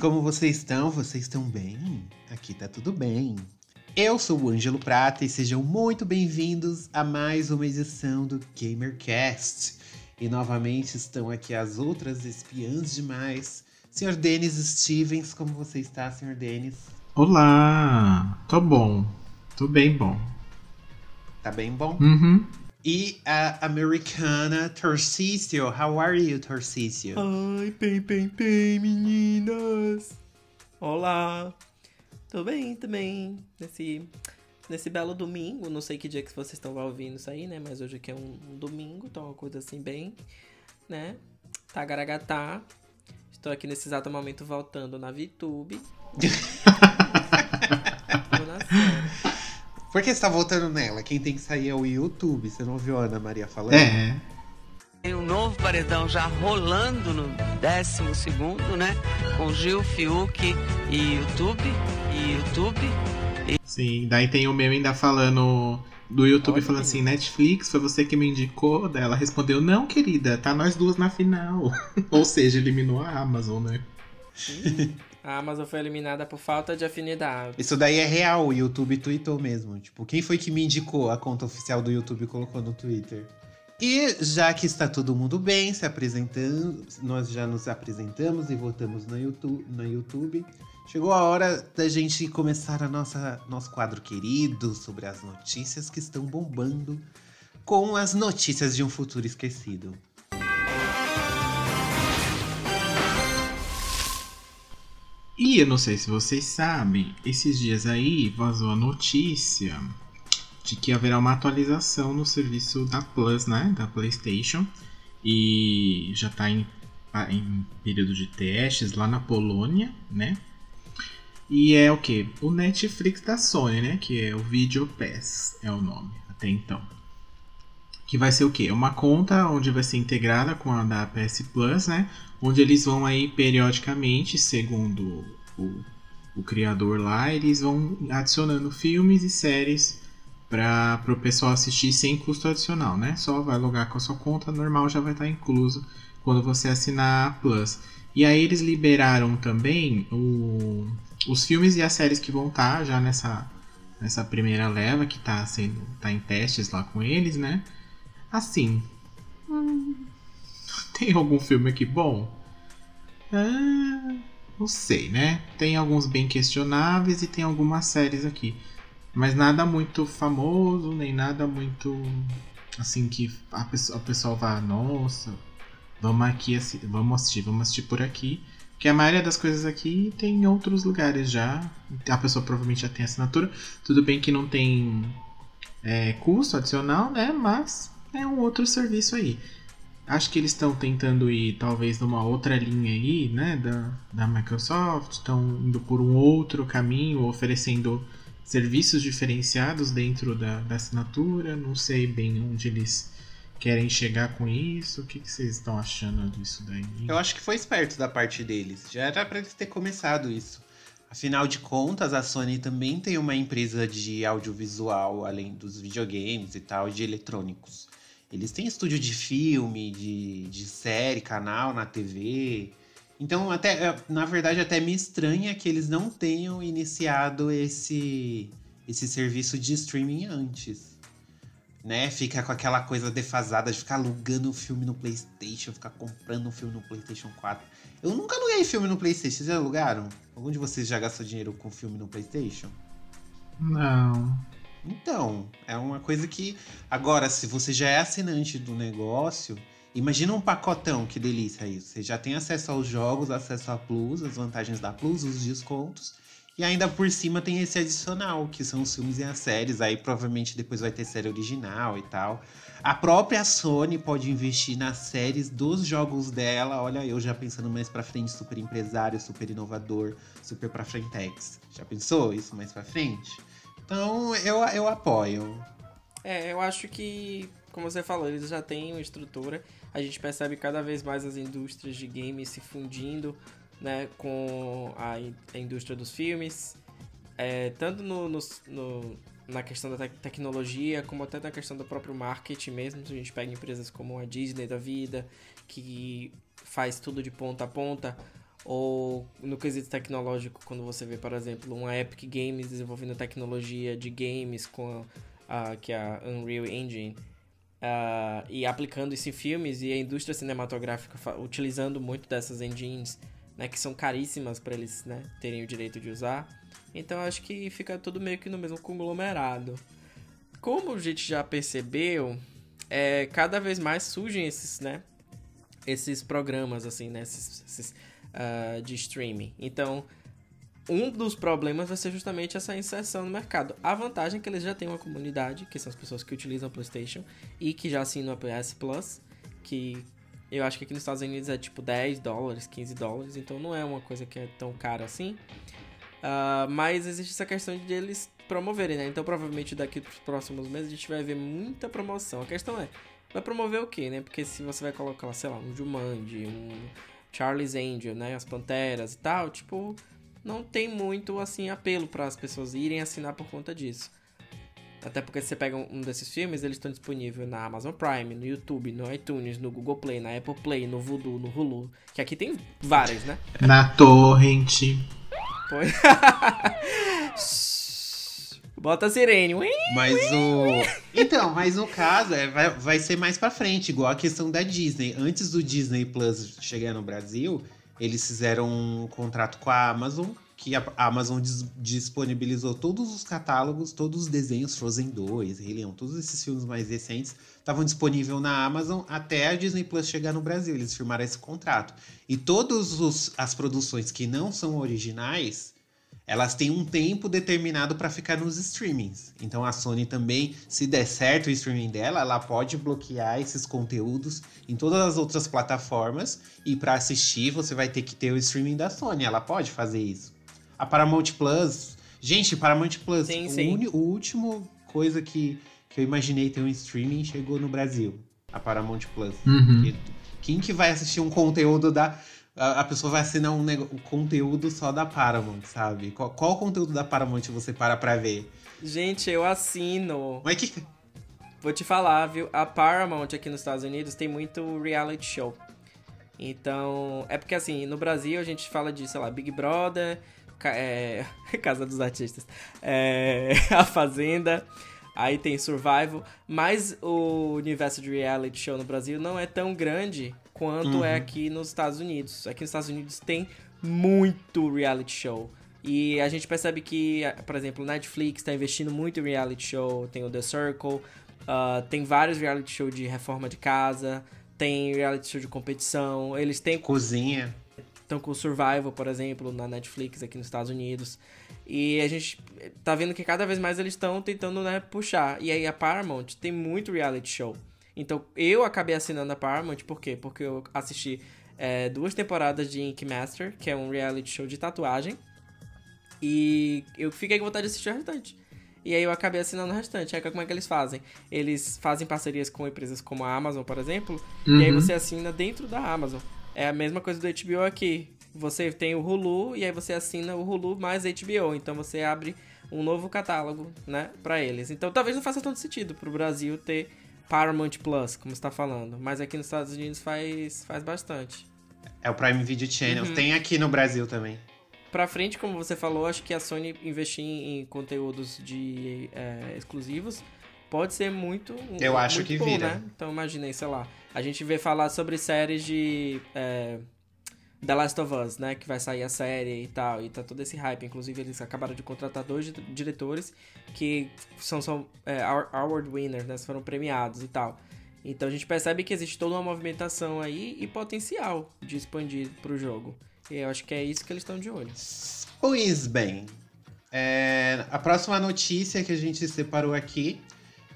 Como vocês estão? Vocês estão bem? Aqui tá tudo bem. Eu sou o Ângelo Prata e sejam muito bem-vindos a mais uma edição do GamerCast. E novamente estão aqui as outras espiãs demais. Senhor Denis Stevens, como você está, senhor Denis? Olá! Tô bom. Tô bem bom. Tá bem bom? Uhum. E a americana Tarcísio. How are you, Tarcísio? Ai, bem, bem, bem, meninas! Olá! Tô bem também, nesse, nesse belo domingo. Não sei que dia que vocês estão ouvindo isso aí, né? Mas hoje aqui é um, um domingo, então uma coisa assim bem, né? Tagaragatá. Estou aqui nesse exato momento voltando na VTube. Tô na série. Por que você tá voltando nela? Quem tem que sair é o YouTube. Você não ouviu a Ana Maria falando? É. Tem um novo paredão já rolando no 12 segundo, né? Com Gil, Fiuk e YouTube. E YouTube. Sim, daí tem o meme ainda falando do YouTube Olha falando assim, Netflix, foi você que me indicou? Daí ela respondeu, não, querida, tá nós duas na final. Ou seja, eliminou a Amazon, né? A Amazon foi eliminada por falta de afinidade. Isso daí é real, o YouTube tweetou mesmo. Tipo, quem foi que me indicou a conta oficial do YouTube colocou no Twitter? E já que está todo mundo bem, se apresentando, nós já nos apresentamos e votamos no YouTube, no YouTube. Chegou a hora da gente começar a nossa nosso quadro querido sobre as notícias que estão bombando com as notícias de um futuro esquecido. E eu não sei se vocês sabem, esses dias aí vazou a notícia de que haverá uma atualização no serviço da Plus, né? Da PlayStation. E já tá em, em período de testes lá na Polônia, né? E é o que? O Netflix da Sony, né? Que é o Video Pass, é o nome até então. Que vai ser o quê? Uma conta onde vai ser integrada com a da PS Plus, né? Onde eles vão aí periodicamente, segundo o, o criador lá, eles vão adicionando filmes e séries para o pessoal assistir sem custo adicional, né? Só vai logar com a sua conta normal, já vai estar incluso quando você assinar a Plus. E aí eles liberaram também o, os filmes e as séries que vão estar já nessa, nessa primeira leva que está sendo tá em testes lá com eles, né? Assim, hum, tem algum filme aqui bom? Ah, não sei, né? Tem alguns bem questionáveis e tem algumas séries aqui. Mas nada muito famoso, nem nada muito assim que a pessoa, a pessoa vá, nossa, vamos aqui vamos assistir, vamos assistir por aqui. Porque a maioria das coisas aqui tem em outros lugares já. A pessoa provavelmente já tem assinatura. Tudo bem que não tem é, custo adicional, né? Mas é um outro serviço aí. Acho que eles estão tentando ir talvez numa outra linha aí, né? Da, da Microsoft. Estão indo por um outro caminho, oferecendo serviços diferenciados dentro da, da assinatura. Não sei bem onde eles querem chegar com isso. O que, que vocês estão achando disso daí? Eu acho que foi esperto da parte deles. Já era pra eles ter começado isso. Afinal de contas, a Sony também tem uma empresa de audiovisual, além dos videogames e tal, de eletrônicos. Eles têm estúdio de filme, de, de série, canal na TV. Então, até, é, na verdade, até me estranha que eles não tenham iniciado esse, esse serviço de streaming antes. Né? Fica com aquela coisa defasada de ficar alugando um filme no PlayStation, ficar comprando um filme no PlayStation 4. Eu nunca aluguei filme no PlayStation. Vocês já alugaram? Algum de vocês já gastou dinheiro com filme no PlayStation? Não. Então, é uma coisa que. Agora, se você já é assinante do negócio, imagina um pacotão, que delícia isso. Você já tem acesso aos jogos, acesso à Plus, as vantagens da Plus, os descontos. E ainda por cima tem esse adicional, que são os filmes e as séries. Aí provavelmente depois vai ter série original e tal. A própria Sony pode investir nas séries dos jogos dela. Olha, eu já pensando mais pra frente, super empresário, super inovador, super pra frentex. Já pensou isso mais pra frente? Então, eu, eu apoio. É, eu acho que, como você falou, eles já têm uma estrutura. A gente percebe cada vez mais as indústrias de games se fundindo né, com a, a indústria dos filmes. É, tanto no, no, no na questão da te tecnologia, como até na questão do próprio marketing mesmo. Se a gente pega empresas como a Disney da vida, que faz tudo de ponta a ponta, ou no quesito tecnológico, quando você vê, por exemplo, uma Epic Games desenvolvendo tecnologia de games com a, a que é a Unreal Engine. Uh, e aplicando isso em filmes e a indústria cinematográfica utilizando muito dessas engines, né, que são caríssimas para eles né, terem o direito de usar. Então acho que fica tudo meio que no mesmo conglomerado. Como a gente já percebeu, é, cada vez mais surgem esses, né? Esses programas, assim, né? Esses, esses uh, de streaming. Então, um dos problemas vai ser justamente essa inserção no mercado. A vantagem é que eles já têm uma comunidade, que são as pessoas que utilizam o PlayStation e que já assinam a PS Plus, que eu acho que aqui nos Estados Unidos é tipo 10 dólares, 15 dólares, então não é uma coisa que é tão cara assim. Uh, mas existe essa questão de eles promoverem, né? Então provavelmente daqui para os próximos meses a gente vai ver muita promoção. A questão é, vai promover o quê, né? Porque se você vai colocar, sei lá, um Jumanji, um Charlie's Angel, né? As Panteras e tal, tipo, não tem muito, assim, apelo para as pessoas irem assinar por conta disso. Até porque se você pega um desses filmes, eles estão disponíveis na Amazon Prime, no YouTube, no iTunes, no Google Play, na Apple Play, no Vudu, no Hulu. Que aqui tem várias, né? Na Torrent. Pois. Bota a sirene. Mas o. Então, mas no caso, é, vai, vai ser mais pra frente, igual a questão da Disney. Antes do Disney Plus chegar no Brasil, eles fizeram um contrato com a Amazon, que a Amazon dis disponibilizou todos os catálogos, todos os desenhos, Frozen 2, Rei Leão, todos esses filmes mais recentes estavam disponíveis na Amazon até a Disney Plus chegar no Brasil. Eles firmaram esse contrato. E todas as produções que não são originais, elas têm um tempo determinado para ficar nos streamings. Então a Sony também, se der certo o streaming dela, ela pode bloquear esses conteúdos em todas as outras plataformas e para assistir você vai ter que ter o streaming da Sony. Ela pode fazer isso. A Paramount Plus, gente, Paramount Plus, sim, o, sim. o último coisa que que eu imaginei ter um streaming chegou no Brasil, a Paramount Plus. Uhum. Quem que vai assistir um conteúdo da. A, pessoa vai assinar um, um, conteúdo só da Paramount, sabe? Qual, qual conteúdo da Paramount você para pra ver? Gente, eu assino. Mas que. Vou te falar, viu? A Paramount aqui nos Estados Unidos tem muito reality show. Então, é porque assim, no Brasil a gente fala de, sei lá, Big Brother, é, Casa dos Artistas, é, A Fazenda. Aí tem Survival, mas o universo de reality show no Brasil não é tão grande quanto é uhum. é aqui nos Estados Unidos. Aqui nos Estados Unidos tem muito reality show. E a gente percebe que, por exemplo, Netflix está investindo muito em reality show, tem o The Circle, uh, tem vários reality show de reforma de casa, tem reality show de competição, eles têm... Cozinha. Estão com o Survival, por exemplo, na Netflix aqui nos Estados Unidos. E a gente tá vendo que cada vez mais eles estão tentando, né, puxar. E aí a Paramount tem muito reality show. Então eu acabei assinando a Paramount, por quê? Porque eu assisti é, duas temporadas de Ink Master, que é um reality show de tatuagem. E eu fiquei com vontade de assistir o restante. E aí eu acabei assinando o restante. Aí como é que eles fazem? Eles fazem parcerias com empresas como a Amazon, por exemplo, uhum. e aí uhum. você assina dentro da Amazon. É a mesma coisa do HBO aqui você tem o Hulu e aí você assina o Hulu mais HBO. Então você abre um novo catálogo, né, para eles. Então talvez não faça todo sentido pro Brasil ter Paramount Plus, como está falando, mas aqui nos Estados Unidos faz faz bastante. É o Prime Video Channel, uhum. tem aqui no Brasil também. Pra frente, como você falou, acho que a Sony investir em conteúdos de é, exclusivos pode ser muito. Eu acho muito que bom, vira. Né? Então imaginei, sei lá. A gente vê falar sobre séries de. É, The Last of Us, né? Que vai sair a série e tal. E tá todo esse hype. Inclusive, eles acabaram de contratar dois diretores que são, são é, award winners, né? Foram premiados e tal. Então a gente percebe que existe toda uma movimentação aí e potencial de expandir pro jogo. E eu acho que é isso que eles estão de olho. Pois bem. É, a próxima notícia que a gente separou aqui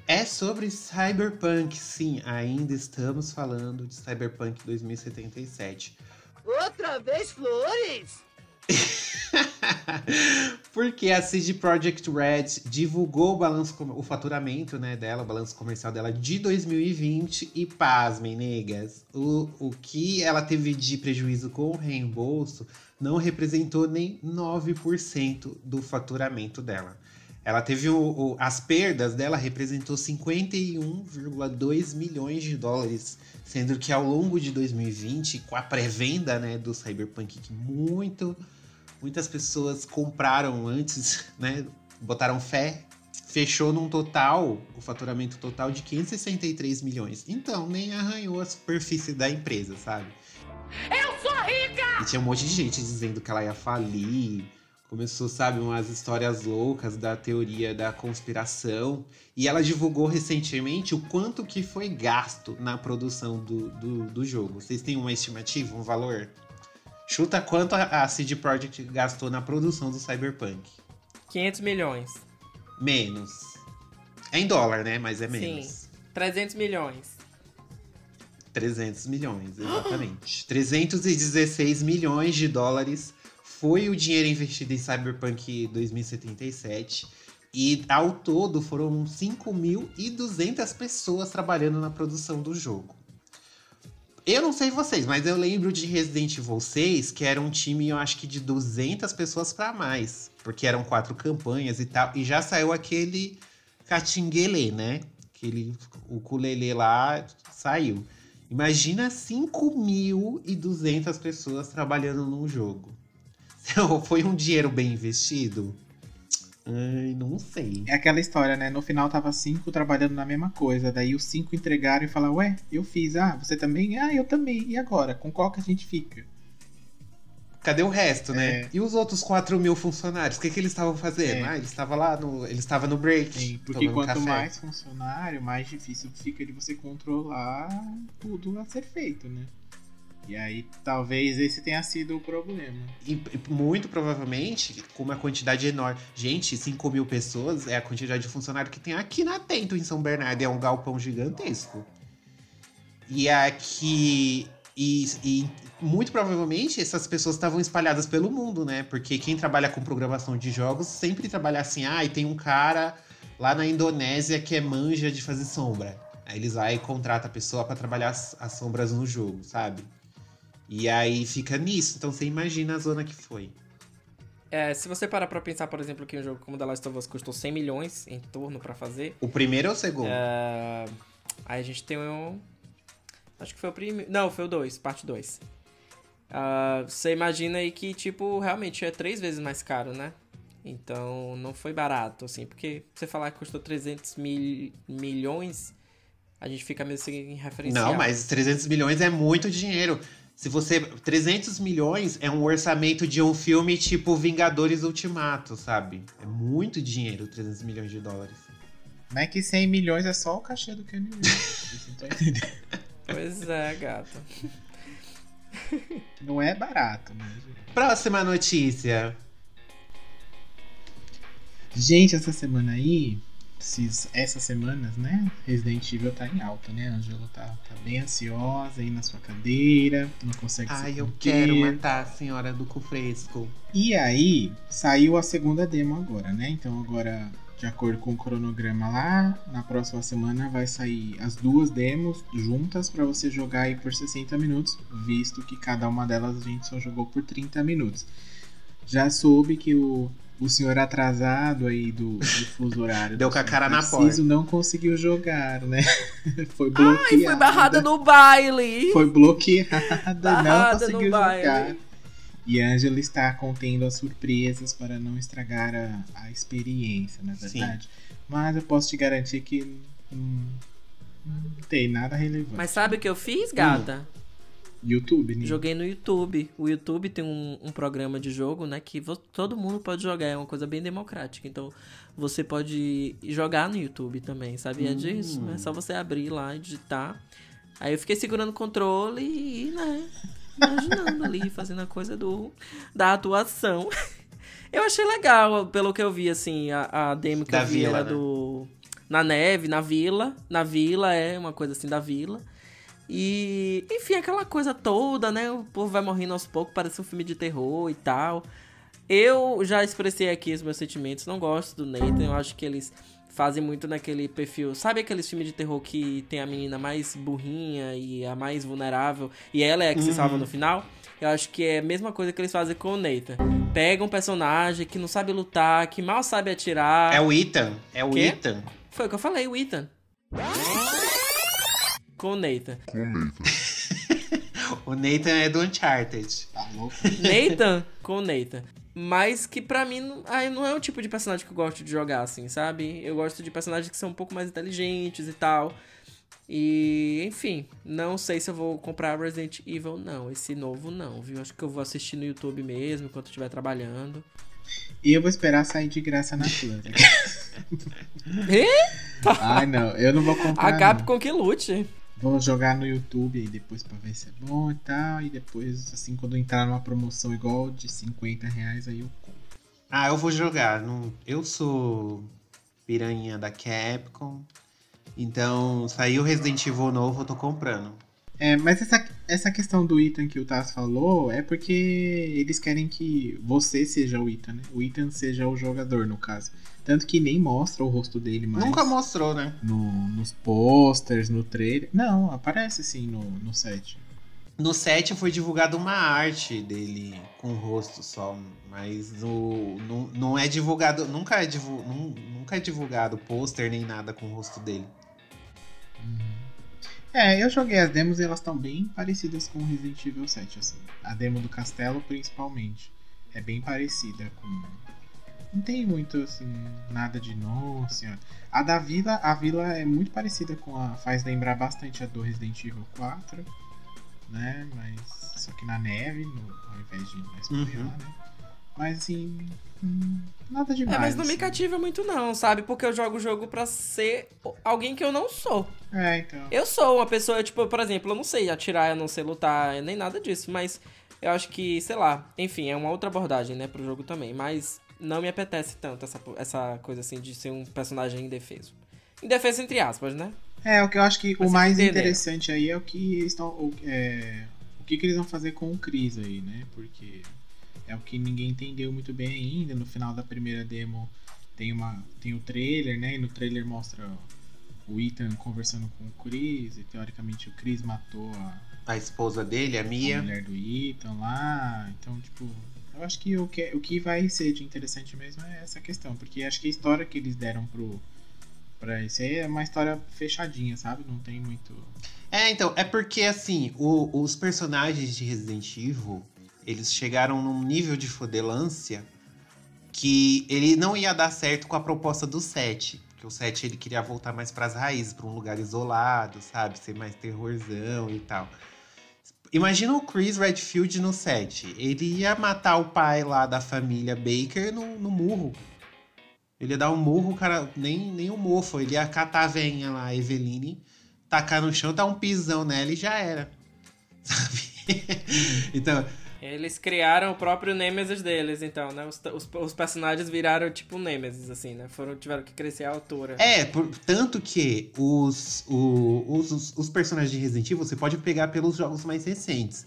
É sobre Cyberpunk, sim. Ainda estamos falando de Cyberpunk 2077. Outra vez flores? Porque a CD Projekt Red divulgou o balanço, o faturamento né, dela, o balanço comercial dela de 2020 e pasmem, negas, o, o que ela teve de prejuízo com o reembolso não representou nem 9% do faturamento dela. Ela teve o, o, as perdas dela representou 51,2 milhões de dólares, sendo que ao longo de 2020, com a pré-venda né, do Cyberpunk, que muito muitas pessoas compraram antes, né? Botaram fé. Fechou num total, o faturamento total de 563 milhões. Então, nem arranhou a superfície da empresa, sabe? Eu sou rica! E tinha um monte de gente dizendo que ela ia falir. Começou, sabe, umas histórias loucas da teoria da conspiração. E ela divulgou recentemente o quanto que foi gasto na produção do, do, do jogo. Vocês têm uma estimativa, um valor? Chuta quanto a CD Projekt gastou na produção do Cyberpunk. 500 milhões. Menos. É em dólar, né? Mas é menos. Sim. 300 milhões. 300 milhões, exatamente. 316 milhões de dólares foi o dinheiro investido em Cyberpunk 2077. E ao todo foram 5.200 pessoas trabalhando na produção do jogo. Eu não sei vocês, mas eu lembro de Resident Evil 6, que era um time, eu acho que de 200 pessoas para mais. Porque eram quatro campanhas e tal. E já saiu aquele Catinguele, né? Aquele o lá saiu. Imagina 5.200 pessoas trabalhando num jogo. Foi um dinheiro bem investido? Ai, não sei. É aquela história, né? No final tava cinco trabalhando na mesma coisa. Daí os cinco entregaram e falaram, ué, eu fiz. Ah, você também? Ah, eu também. E agora? Com qual que a gente fica? Cadê o resto, né? É. E os outros 4 mil funcionários? O que, que eles estavam fazendo? É. Ah, eles estavam lá no. Eles estavam no break. Sim, porque quanto café. mais funcionário, mais difícil fica de você controlar tudo a ser feito, né? E aí talvez esse tenha sido o problema. E, muito provavelmente, com uma quantidade enorme. Gente, 5 mil pessoas é a quantidade de funcionário que tem aqui na Tento, em São Bernardo. É um galpão gigantesco. E aqui. E, e muito provavelmente essas pessoas estavam espalhadas pelo mundo, né? Porque quem trabalha com programação de jogos sempre trabalha assim, ah, e tem um cara lá na Indonésia que é manja de fazer sombra. Aí eles vai e contrata a pessoa pra trabalhar as, as sombras no jogo, sabe? E aí fica nisso. Então você imagina a zona que foi. É, se você parar pra pensar, por exemplo, que um jogo como The Last of Us custou 100 milhões em torno pra fazer, O primeiro ou o segundo? é, aí a gente tem um... Acho que foi o primeiro... Não, foi o 2, parte 2. Ah, você imagina aí que, tipo, realmente é três vezes mais caro, né? Então, não foi barato, assim. Porque você falar que custou 300 mil, milhões, a gente fica meio sem referencial. Não, mas 300 milhões é muito dinheiro. Se você. 300 milhões é um orçamento de um filme tipo Vingadores Ultimato, sabe? É muito dinheiro, 300 milhões de dólares. Não é que 100 milhões é só o cachê do Kenny Reeves. Pois é, gata. Não é barato, né? gente? Próxima notícia. Gente, essa semana aí, esses, essas semanas, né? Resident Evil tá em alta, né? A Angela tá, tá bem ansiosa aí na sua cadeira, não consegue se Ai, eu quero matar a senhora do cu fresco. E aí, saiu a segunda demo agora, né? Então agora, de acordo com o cronograma lá, na próxima semana vai sair as duas demos juntas pra você jogar aí por 60 minutos, visto que cada uma delas a gente só jogou por 30 minutos. Já soube que o, o senhor atrasado aí do, do fuso horário Deu com a cara na porta. não conseguiu jogar, né? Foi bloqueado. Ai, foi barrada no baile! Foi bloqueada, Barrada não no conseguiu baile. jogar. E a Angela está contendo as surpresas para não estragar a, a experiência, na Sim. verdade. Mas eu posso te garantir que hum, não tem nada relevante. Mas sabe o que eu fiz, gata? YouTube, né? Joguei no YouTube. O YouTube tem um, um programa de jogo, né? Que todo mundo pode jogar. É uma coisa bem democrática. Então, você pode jogar no YouTube também. Sabia disso? É só você abrir lá e digitar. Aí eu fiquei segurando o controle e, né? Imaginando ali, fazendo a coisa do, da atuação. Eu achei legal, pelo que eu vi, assim, a, a demo que Da eu vi vila, era né? do na neve, na vila. Na vila, é uma coisa assim da vila. E, enfim, aquela coisa toda, né? O povo vai morrendo aos poucos, parece um filme de terror e tal. Eu já expressei aqui os meus sentimentos, não gosto do Nathan, eu acho que eles fazem muito naquele perfil. Sabe aqueles filmes de terror que tem a menina mais burrinha e a mais vulnerável e ela é a que se salva no final? Eu acho que é a mesma coisa que eles fazem com o Nathan. Pega um personagem que não sabe lutar, que mal sabe atirar. É o Ethan. É o Quê? Ethan. Foi o que eu falei, o Ethan. Com o Nathan. O Nathan é do Uncharted. Tá louco? Nathan com o Nathan. Mas que pra mim não, não é o tipo de personagem que eu gosto de jogar, assim, sabe? Eu gosto de personagens que são um pouco mais inteligentes e tal. E, enfim, não sei se eu vou comprar Resident Evil, não. Esse novo não, viu? Acho que eu vou assistir no YouTube mesmo, enquanto estiver trabalhando. E eu vou esperar sair de graça na Plus. Eita! Ai, não, eu não vou comprar. A não. Capcom que lute. Vou jogar no YouTube aí depois pra ver se é bom e tal. E depois, assim, quando entrar numa promoção igual de 50 reais, aí eu compro. Ah, eu vou jogar. Não... Eu sou piranha da Capcom. Então, saiu Resident Evil novo, eu tô comprando. É, mas essa, essa questão do Ethan que o Taz falou é porque eles querem que você seja o Ethan, né? O Ethan seja o jogador, no caso. Tanto que nem mostra o rosto dele mais. Nunca mostrou, né? no, nos posters, no trailer. Não, aparece sim no, no set. No set foi divulgada uma arte dele com o rosto só, mas no, no- não é divulgado, nunca é, divu, nun- nunca é divulgado pôster nem nada com o rosto dele. É, eu joguei as demos e elas estão bem parecidas com Resident Evil 7, assim. A demo do castelo, principalmente. É bem parecida com. Não tem muito, assim, nada de nossa senhora. A da vila, a vila é muito parecida com a. faz lembrar bastante a do Resident Evil 4, né? Mas. Só que na neve, no- ao invés de na espanhola, Uhum. né? Mas assim. Hum, nada É, demais. mas não me assim. cativa muito não, sabe? Porque eu jogo o jogo pra ser alguém que eu não sou. É, então. Eu sou uma pessoa, tipo, por exemplo, eu não sei atirar, eu não sei lutar, nem nada disso, mas eu acho que, sei lá, enfim, é uma outra abordagem, né, pro jogo também, mas não me apetece tanto essa, essa coisa assim de ser um personagem indefeso. Indefeso entre aspas, né? É, o que eu acho que Mas o mais entenderam. interessante aí é o que eles estão. O, é, o que, que eles vão fazer com o Chris aí, né? Porque é o que ninguém entendeu muito bem ainda. No final da primeira demo tem, uma, tem o trailer, né? E no trailer mostra o Ethan conversando com o Chris. E teoricamente o Chris matou a, A esposa dele, a a Mia, mulher do Ethan lá. Então, tipo. Eu acho que o, que o que vai ser de interessante mesmo é essa questão. Porque acho que a história que eles deram pro. Pra esse aí é uma história fechadinha, sabe? Não tem muito. É, então, é porque assim, o- os personagens de Resident Evil, eles chegaram num nível de fodelância que ele não ia dar certo com a proposta do 7. Porque o 7 ele queria voltar mais pras raízes, pra um lugar isolado, sabe? Ser mais terrorzão e tal. Imagina o Chris Redfield no 7. Ele ia matar o pai lá da família Baker no, no murro. Ele ia dar um murro, cara, nem, nem um mofo. Ele ia catar a veinha lá, a Eveline, tacar no chão, dar um pisão nela e já era. Sabe? então, Eles criaram o próprio Nemesis deles, então, né? Os, os, os personagens viraram tipo Nemesis, assim, né? Foram, tiveram que crescer a altura. é, por- tanto que os, o- os, os personagens de Resident Evil você pode pegar pelos jogos mais recentes.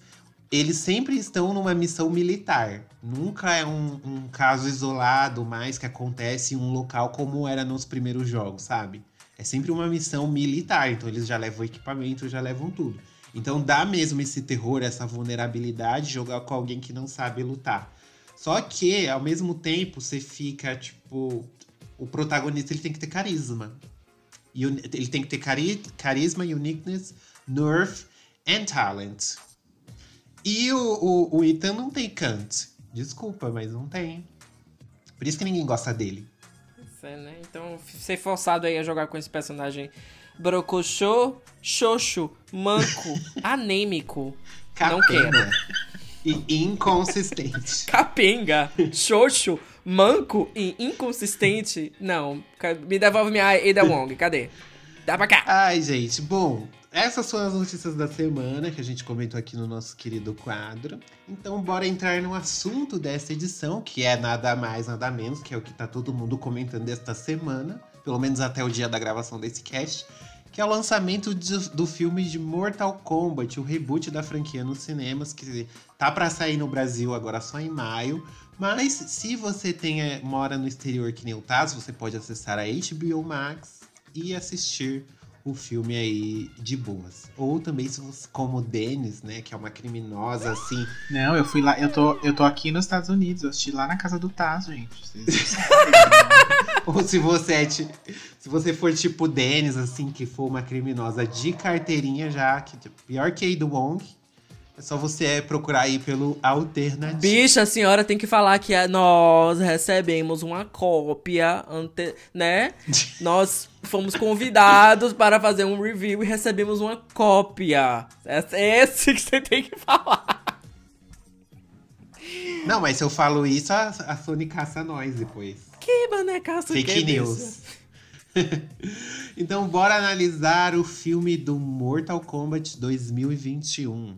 Eles sempre estão numa missão militar. Nunca é um, um caso isolado mais que acontece em um local como era nos primeiros jogos, sabe? É sempre uma missão militar. Então eles já levam equipamento, já levam tudo. Então dá mesmo esse terror, essa vulnerabilidade jogar com alguém que não sabe lutar. Só que, ao mesmo tempo, você fica, tipo. O protagonista ele tem que ter carisma. Ele tem que ter cari carisma, uniqueness, nerve and talent. E o, o, o Ethan não tem Kant. Desculpa, mas não tem. Por isso que ninguém gosta dele. É, né? Então, ser forçado aí a jogar com esse personagem brocochô, xoxo, manco, anêmico. Não Capenga. E inconsistente. Capenga, xoxo, manco e inconsistente. Não, me devolve minha Ada Wong, cadê? Dá pra cá. Ai, gente, bom, essas foram as notícias da semana que a gente comentou aqui no nosso querido quadro. Então, bora entrar no assunto dessa edição, que é nada mais, nada menos, que é o que tá todo mundo comentando esta semana, pelo menos até o dia da gravação desse cast, que é o lançamento de, do filme de Mortal Kombat, o reboot da franquia nos cinemas, que tá para sair no Brasil agora só em maio. Mas se você tem, é, mora no exterior que nem o Taz, você pode acessar a HBO Max e assistir o filme aí de boas. Ou também, se você, como Dennis, né, que é uma criminosa assim. Não, eu fui lá, eu tô, eu tô aqui nos Estados Unidos, eu assisti lá na casa do Taz, gente. Vocês Ou se você é, se você for tipo Dennis, assim, que for uma criminosa de carteirinha já, que pior que a do Wong. É só você procurar aí pelo alternativo. Bicha, a senhora tem que falar que nós recebemos uma cópia, ante... né? nós fomos convidados para fazer um review e recebemos uma cópia. É esse que você tem que falar. Não, mas se eu falo isso, a, a Sony caça nós depois. Que mané caça Fake que, news. então, bora analisar o filme do Mortal Kombat 2021.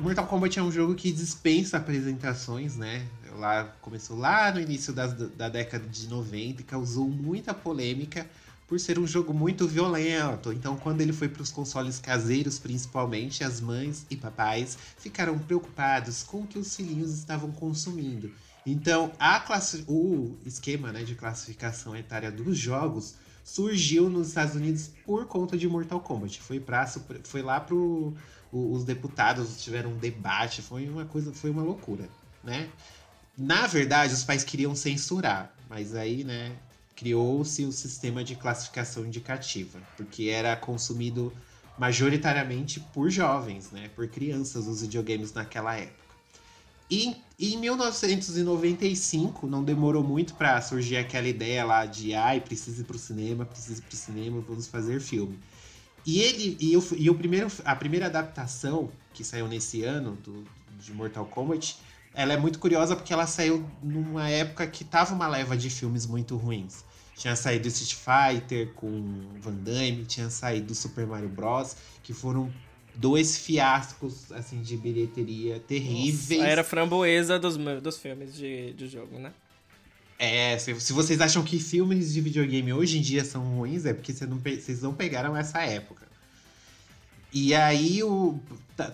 Mortal Kombat é um jogo que dispensa apresentações, né? Lá começou lá no início das, da década de 90 e causou muita polêmica por ser um jogo muito violento. Então, quando ele foi para os consoles caseiros, principalmente, as mães e papais ficaram preocupados com o que os filhinhos estavam consumindo. Então, a classe, o esquema né, de classificação etária dos jogos surgiu nos Estados Unidos por conta de Mortal Kombat. Foi, pra, foi lá pro. Os deputados tiveram um debate, foi uma coisa, foi uma loucura, né? Na verdade, os pais queriam censurar, mas aí, né, criou-se o sistema de classificação indicativa, porque era consumido majoritariamente por jovens, né, por crianças os videogames naquela época. E, em 1995, não demorou muito para surgir aquela ideia lá de ai, precisa ir pro cinema, precisa ir pro cinema, vamos fazer filme. E ele e, o, e o primeiro, a primeira adaptação que saiu nesse ano do, de Mortal Kombat, ela é muito curiosa porque ela saiu numa época que tava uma leva de filmes muito ruins. Tinha saído Street Fighter com Van Damme, tinha saído Super Mario Bros, que foram dois fiascos assim de bilheteria terríveis. Nossa, era framboesa dos, dos filmes de, de jogo, né? É, se, se, vocês acham que filmes de videogame hoje em dia são ruins, é porque vocês não, vocês não pegaram essa época. E aí o,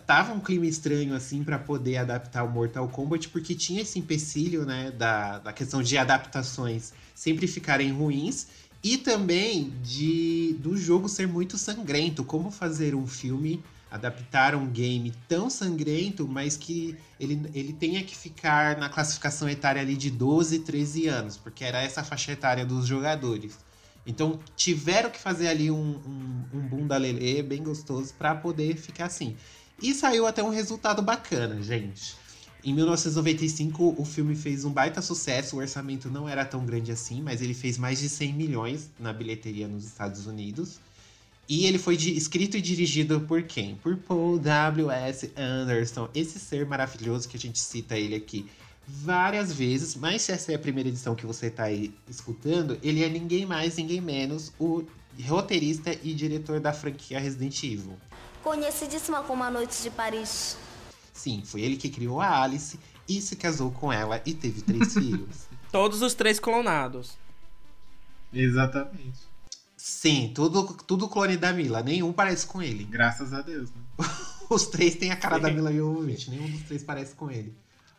tava um clima estranho assim para poder adaptar o Mortal Kombat, porque tinha esse empecilho, né, da, da questão de adaptações sempre ficarem ruins e também de do jogo ser muito sangrento. Como fazer um filme adaptar um game tão sangrento, mas que ele, ele tenha que ficar na classificação etária ali de 12, 13 anos, porque era essa faixa etária dos jogadores. Então tiveram que fazer ali um, um, um bunda lelê bem gostoso para poder ficar assim. E saiu até um resultado bacana, gente. Em 1995, o filme fez um baita sucesso. O orçamento não era tão grande assim, mas ele fez mais de 100 milhões na bilheteria nos Estados Unidos. E ele foi de, escrito e dirigido por quem? Por Paul W.S. Anderson, esse ser maravilhoso que a gente cita ele aqui várias vezes, mas se essa é a primeira edição que você está aí escutando, ele é ninguém mais, ninguém menos o roteirista e diretor da franquia Resident Evil. Conhecidíssima como A Noite de Paris. Sim, foi ele que criou a Alice e se casou com ela e teve três filhos. Todos os três clonados. Exatamente. Sim, tudo, tudo clone da Mila. Nenhum parece com ele. Graças a Deus, né? Os três têm a cara Sim. da Mila Jovovich. Nenhum dos três parece com ele.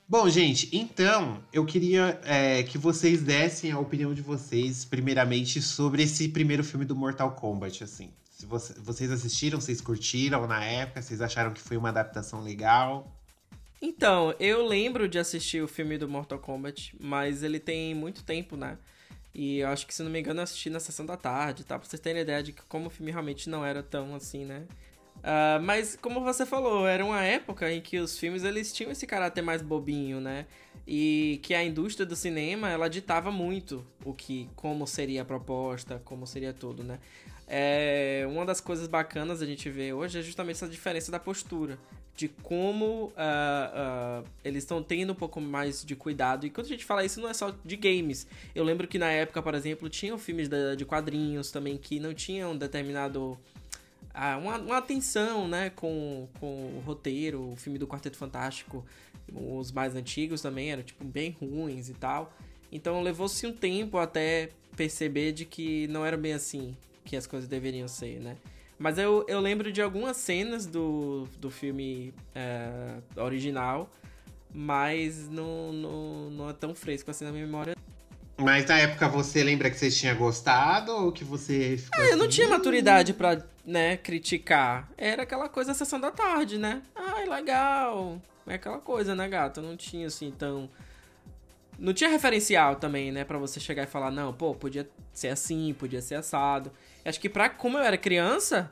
Bom, gente, então eu queria é, que vocês dessem a opinião de vocês, primeiramente, sobre esse primeiro filme do Mortal Kombat, assim. Se você, vocês assistiram, vocês curtiram na época, vocês acharam que foi uma adaptação legal? Então, eu lembro de assistir o filme do Mortal Kombat, mas ele tem muito tempo, né? E eu acho que, se não me engano, eu assisti na sessão da tarde, tá? Pra vocês terem ideia de que como o filme realmente não era tão assim, né? Uh, mas, como você falou, era uma época em que os filmes eles tinham esse caráter mais bobinho, né? E que a indústria do cinema, ela ditava muito o que, como seria a proposta, como seria tudo, né? É, uma das coisas bacanas a gente vê hoje é justamente essa diferença da postura de como uh, uh, eles estão tendo um pouco mais de cuidado. E quando a gente fala isso, não é só de games. Eu lembro que na época, por exemplo, tinham filmes de, de quadrinhos também que não tinham determinado. Uh, uma, uma, atenção né, com, com o roteiro, o filme do Quarteto Fantástico, os mais antigos também eram tipo, bem ruins e tal. Então levou-se um tempo até perceber de que não era bem assim que as coisas deveriam ser, né? Mas eu, eu lembro de algumas cenas do, do filme é, original, mas não, não, não é tão fresco assim na minha memória. Mas na época você lembra que você tinha gostado ou que você ficou é, assim, eu não tinha maturidade pra, né, criticar. Era aquela coisa sessão da tarde, né? Ai, legal. É aquela coisa, né, gato? Não tinha assim tão. Não tinha referencial também, né, para você chegar e falar, não, pô, podia ser assim, podia ser assado. Acho que pra como eu era criança,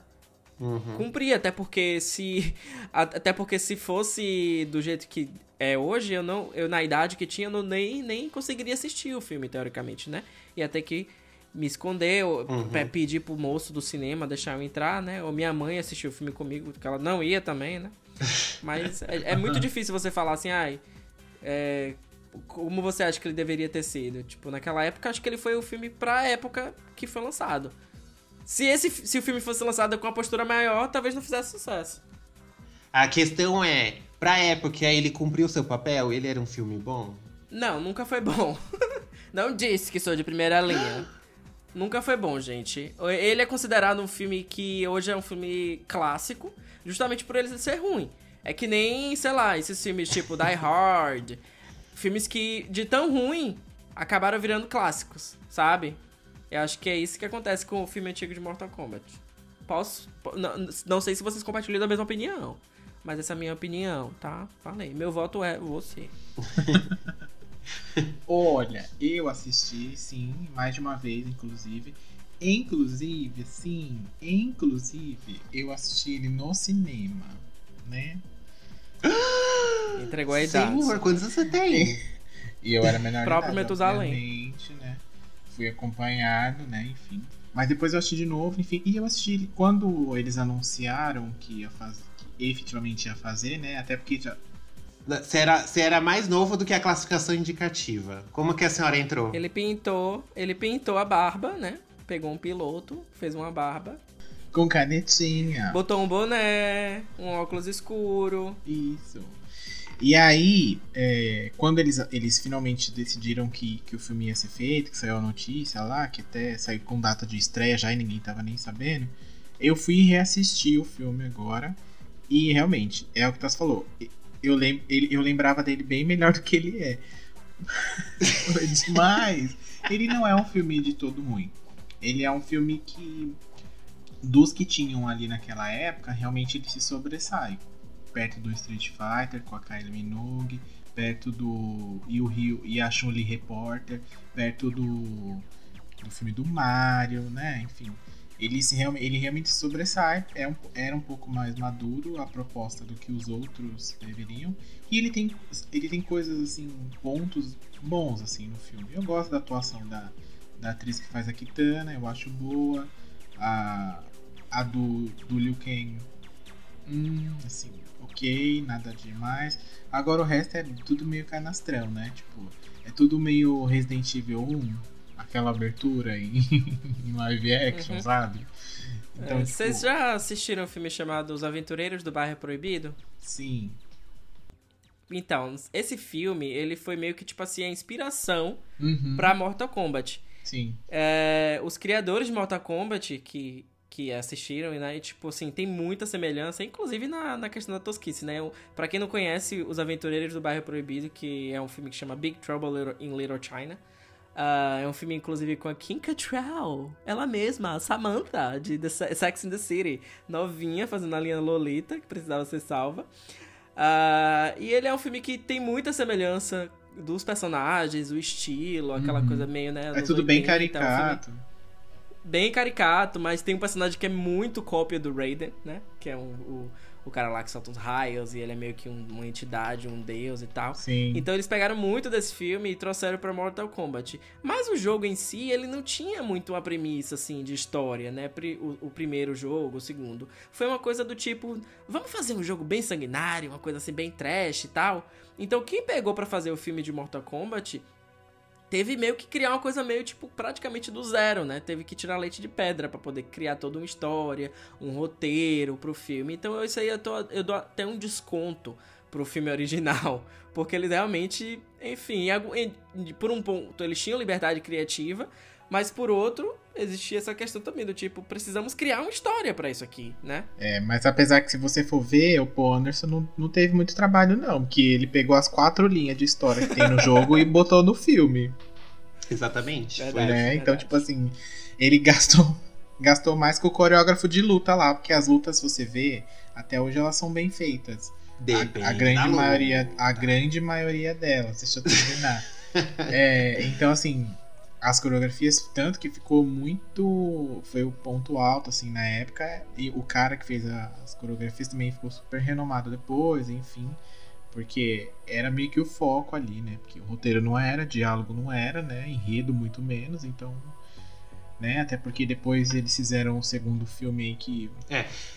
uhum. cumpria, até porque se até porque se fosse do jeito que é hoje, eu não eu na idade que tinha, eu não, nem nem conseguiria assistir o filme teoricamente, né? Ia ter que me esconder, uhum. pedir pro moço do cinema deixar eu entrar, né? Ou minha mãe assistir o filme comigo, porque ela não ia também, né? Mas é, é muito difícil você falar assim, ai, é, como você acha que ele deveria ter sido? Tipo, naquela época, acho que ele foi o filme pra época que foi lançado. Se, esse, se o filme fosse lançado com uma postura maior, talvez não fizesse sucesso. A questão é, pra época ele cumpriu seu papel? Ele era um filme bom? Não, nunca foi bom. não disse que sou de primeira linha. nunca foi bom, gente. Ele é considerado um filme que hoje é um filme clássico, justamente por ele ser ruim. É que nem, sei lá, esses filmes tipo Die Hard. filmes que, de tão ruim, acabaram virando clássicos, sabe? Eu acho que é isso que acontece com o filme antigo de Mortal Kombat. Posso. Não, não sei se vocês compartilham da mesma opinião. Mas essa é a minha opinião, tá? Falei. Meu voto é você. Olha, eu assisti, sim, mais de uma vez, inclusive. Inclusive, sim, inclusive, eu assisti ele no cinema, né? Entregou a idade. Senhor, quantos você tem? e eu era menor próprio Metusalém. né? Fui acompanhado, né? Enfim. Mas depois eu assisti de novo, enfim. E eu assisti quando eles anunciaram que ia fazer, que efetivamente ia fazer, né? Até porque já. Você era, você era mais novo do que a classificação indicativa. Como que a senhora entrou? Ele pintou, ele pintou a barba, né? Pegou um piloto, fez uma barba. Com canetinha. Botou um boné, um óculos escuro. Isso. E aí, é, quando eles, eles finalmente decidiram que, que o filme ia ser feito, que saiu a notícia lá, que até saiu com data de estreia já e ninguém tava nem sabendo, eu fui reassistir o filme agora. E realmente, é o que Tassi falou. Eu, lem ele, eu lembrava dele bem melhor do que ele é. Mas ele não é um filme de todo ruim. Ele é um filme que, dos que tinham ali naquela época, realmente ele se sobressai perto do Street Fighter com a Kylie Minogue, perto do Yu Ryu e a Chun-Li Reporter, perto do, do filme do Mario, né? Enfim, ele, se, ele realmente sobressai, é um, era um pouco mais maduro a proposta do que os outros deveriam. E ele tem, ele tem coisas assim, pontos bons assim no filme. Eu gosto da atuação da, da atriz que faz a Kitana, eu acho boa. A, a do, do Liu Kang, hum, assim, ok, nada demais. Agora o resto é tudo meio canastrão, né? Tipo, é tudo meio Resident Evil 1, aquela abertura em, em live action, uhum. sabe? Então, é, tipo... Vocês já assistiram um filme chamado Os Aventureiros do Bairro Proibido? Sim. Então, esse filme, ele foi meio que, tipo assim, a inspiração uhum. pra Mortal Kombat. Sim. É, os criadores de Mortal Kombat, que que assistiram, né? E, tipo assim, tem muita semelhança, inclusive na, na questão da tosquice, né? Para quem não conhece, Os Aventureiros do Bairro Proibido, que é um filme que chama Big Trouble in Little China. Uh, é um filme, inclusive, com a Kim Cattrall, ela mesma, a Samantha, de The Sex in the City, novinha, fazendo a linha Lolita, que precisava ser salva. Ah, e ele é um filme que tem muita semelhança dos personagens, o estilo, aquela Uhum. coisa meio, né? É tudo bem 80, é um filme caricato. Bem caricato, mas tem um personagem que é muito cópia do Raiden, né? Que é um, o, o cara lá que solta os raios e ele é meio que um- uma entidade, um deus e tal. Sim. Então eles pegaram muito desse filme e trouxeram pra Mortal Kombat. Mas o jogo em si, ele não tinha muito uma premissa, assim, de história, né? O, o primeiro jogo, o segundo. Foi uma coisa do tipo, vamos fazer um jogo bem sanguinário, uma coisa assim, bem trash e tal. Então quem pegou pra fazer o filme de Mortal Kombat teve meio que criar uma coisa meio, tipo, praticamente do zero, né? Teve que tirar leite de pedra pra poder criar toda uma história, um roteiro pro filme. Então isso aí eu, tô, eu dou até um desconto pro filme original. Porque eles realmente, enfim, por um ponto eles tinham liberdade criativa, mas por outro existia essa questão também do tipo, precisamos criar uma história pra isso aqui, né? É, mas apesar que se você for ver, o Paul Anderson não, não teve muito trabalho, não. Porque ele pegou as quatro linhas de história que tem no jogo e botou no filme. Exatamente. Verdade. Foi- né? verdade. Então, tipo assim, ele gastou, gastou mais que o coreógrafo de luta lá, porque as lutas, se você vê, até hoje elas são bem feitas. Depende a, a grande luta. maioria, a grande maioria delas, deixa eu terminar. É, então, assim, as coreografias, tanto que ficou muito. Foi o ponto alto, assim, na época. E o cara que fez a- as coreografias também ficou super renomado depois, enfim. Porque era meio que o foco ali, né? Porque o roteiro não era, diálogo não era, né? Enredo muito menos, então. Né? Até porque depois eles fizeram o segundo filme aí que.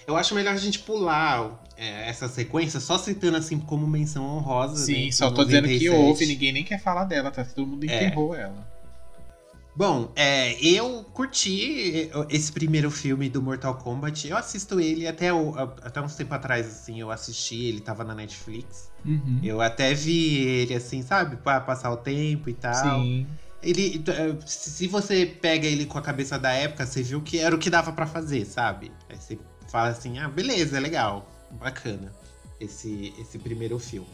Eu acho melhor a gente pular é, essa sequência, só citando assim como menção honrosa. Sim, né, só tô dizendo que 97. houve, ninguém nem quer falar dela, tá? Todo mundo É. enterrou ela. Bom, é, eu curti esse primeiro filme do Mortal Kombat. Eu assisto ele até, o- até uns tempo atrás, assim, eu assisti, ele tava na Netflix. Uhum. Eu até vi ele assim, sabe, pra passar o tempo e tal. Sim. Ele, eh, se você pega ele com a cabeça da época, você viu que era o que dava pra fazer, sabe? Aí você fala assim, ah, beleza, é legal, bacana esse, esse primeiro filme.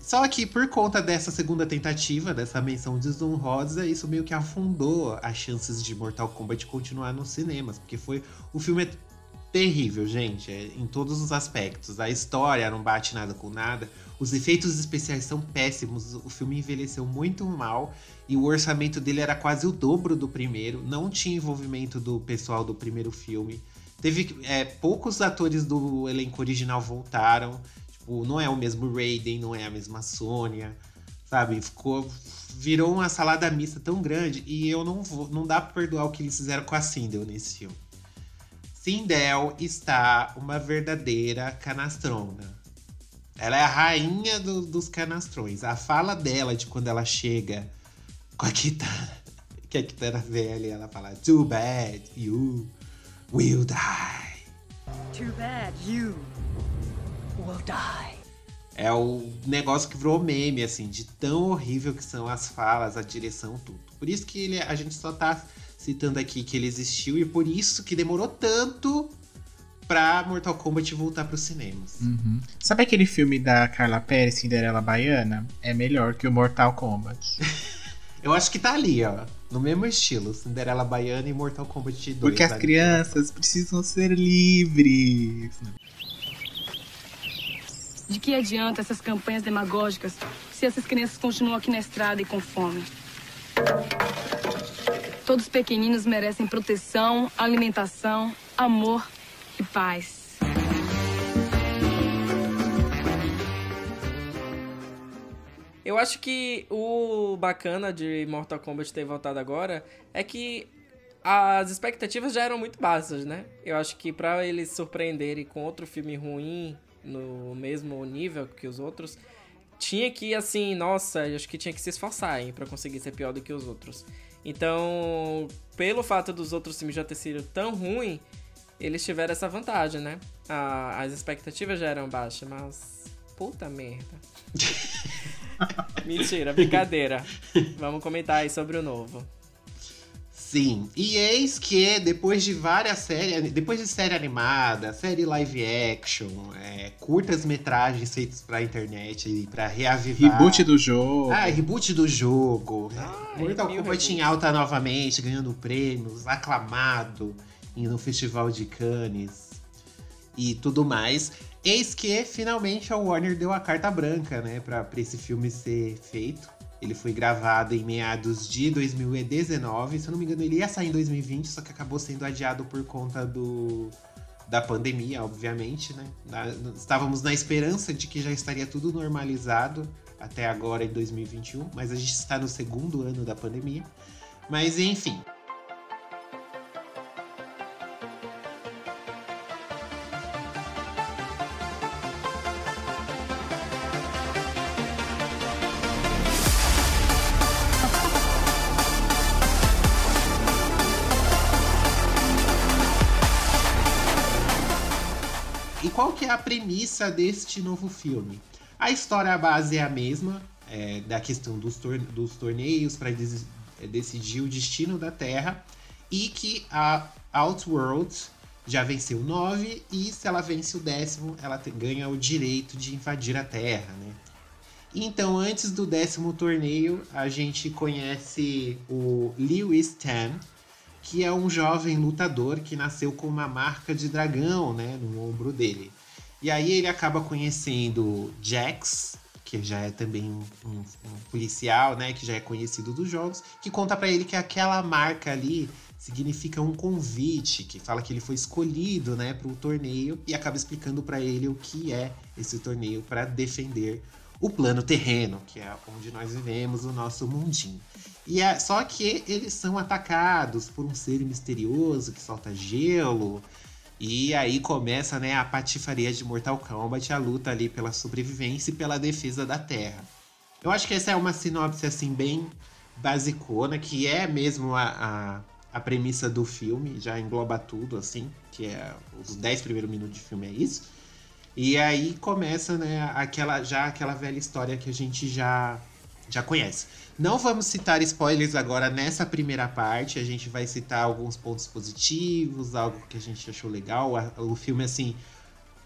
Só que por conta dessa segunda tentativa, dessa menção desonrosa, isso meio que afundou as chances de Mortal Kombat continuar nos cinemas, porque foi o filme é terrível, gente, é, em todos os aspectos. A história não bate nada com nada, os efeitos especiais são péssimos, o filme envelheceu muito mal e o orçamento dele era quase o dobro do primeiro, não tinha envolvimento do pessoal do primeiro filme. Teve é, poucos atores do elenco original voltaram, tipo, não é o mesmo Raiden, não é a mesma Sônia, sabe? Ficou virou uma salada mista tão grande e eu não vou, não dá pra perdoar o que eles fizeram com a Sindel nesse filme. Sindel está uma verdadeira canastrona. Ela é a rainha do- dos canastrões. A fala dela de quando ela chega com a guitarra, que a guitarra velha, ela fala: Too bad you will die. Too bad you will die. É o negócio que virou meme, assim, de tão horrível que são as falas, a direção, tudo. Por isso que ele- a gente só tá citando aqui que ele existiu e por isso que demorou tanto pra Mortal Kombat voltar pros cinemas. Uhum. Sabe aquele filme da Carla Pérez, Cinderela Baiana? É melhor que o Mortal Kombat. Eu acho que tá ali, ó. No mesmo estilo, Cinderela Baiana e Mortal Kombat 2. Porque as ali. crianças precisam ser livres. De que adianta essas campanhas demagógicas se essas crianças continuam aqui na estrada e com fome? Todos os pequeninos merecem proteção, alimentação, amor e paz. Eu acho que o bacana de Mortal Kombat ter voltado agora é que as expectativas já eram muito baixas, né? Eu acho que pra eles surpreenderem com outro filme ruim no mesmo nível que os outros, tinha que assim, nossa, acho que tinha que se esforçar, para conseguir ser pior do que os outros. Então, pelo fato dos outros filmes já ter sido tão ruim, eles tiveram essa vantagem, né? As expectativas já eram baixas, mas puta merda. Mentira, brincadeira. Vamos comentar aí sobre o novo. Sim, e eis que depois de várias séries, depois de série animada, série live action, é, curtas metragens feitas pra internet e pra reavivar. Reboot do jogo. Ah, reboot do jogo. Ah, Mortal Kombat em alta novamente, ganhando prêmios, aclamado no Festival de Cannes e tudo mais. Eis que finalmente a Warner deu a carta branca, né, para esse filme ser feito. Ele foi gravado em meados de 2019, se eu não me engano, ele ia sair em 2020, só que acabou sendo adiado por conta do da pandemia, obviamente, né? estávamos na esperança de que já estaria tudo normalizado até agora em 2021, mas a gente está no segundo ano da pandemia. Mas enfim, premissa deste novo filme? A história base é a mesma, é, da questão dos, dos torneios para é, decidir o destino da Terra e que a Outworld já venceu nove e se ela vence o décimo, ela ganha o direito de invadir a Terra, né? Então, antes do décimo torneio, a gente conhece o Lewis Tan, que é um jovem lutador que nasceu com uma marca de dragão, né, no ombro dele. E aí ele acaba conhecendo Jax, que já é também um, um, policial, né, que já é conhecido dos jogos, que conta para ele que aquela marca ali significa um convite, que fala que ele foi escolhido, né, para o torneio e acaba explicando para ele o que é esse torneio para defender o plano terreno, que é onde nós vivemos o nosso mundinho. E é, só que eles são atacados por um ser misterioso que solta gelo. E aí começa né, a patifaria de Mortal Kombat, a luta ali pela sobrevivência e pela defesa da Terra. Eu acho que essa é uma sinopse assim bem basicona, que é mesmo a, a, a premissa do filme, já engloba tudo, assim, que é os 10 primeiros minutos de filme é isso. E aí começa, né, aquela já aquela velha história que a gente já já conhece. Não vamos citar spoilers agora nessa primeira parte. A gente vai citar alguns pontos positivos, algo que a gente achou legal. O filme, assim,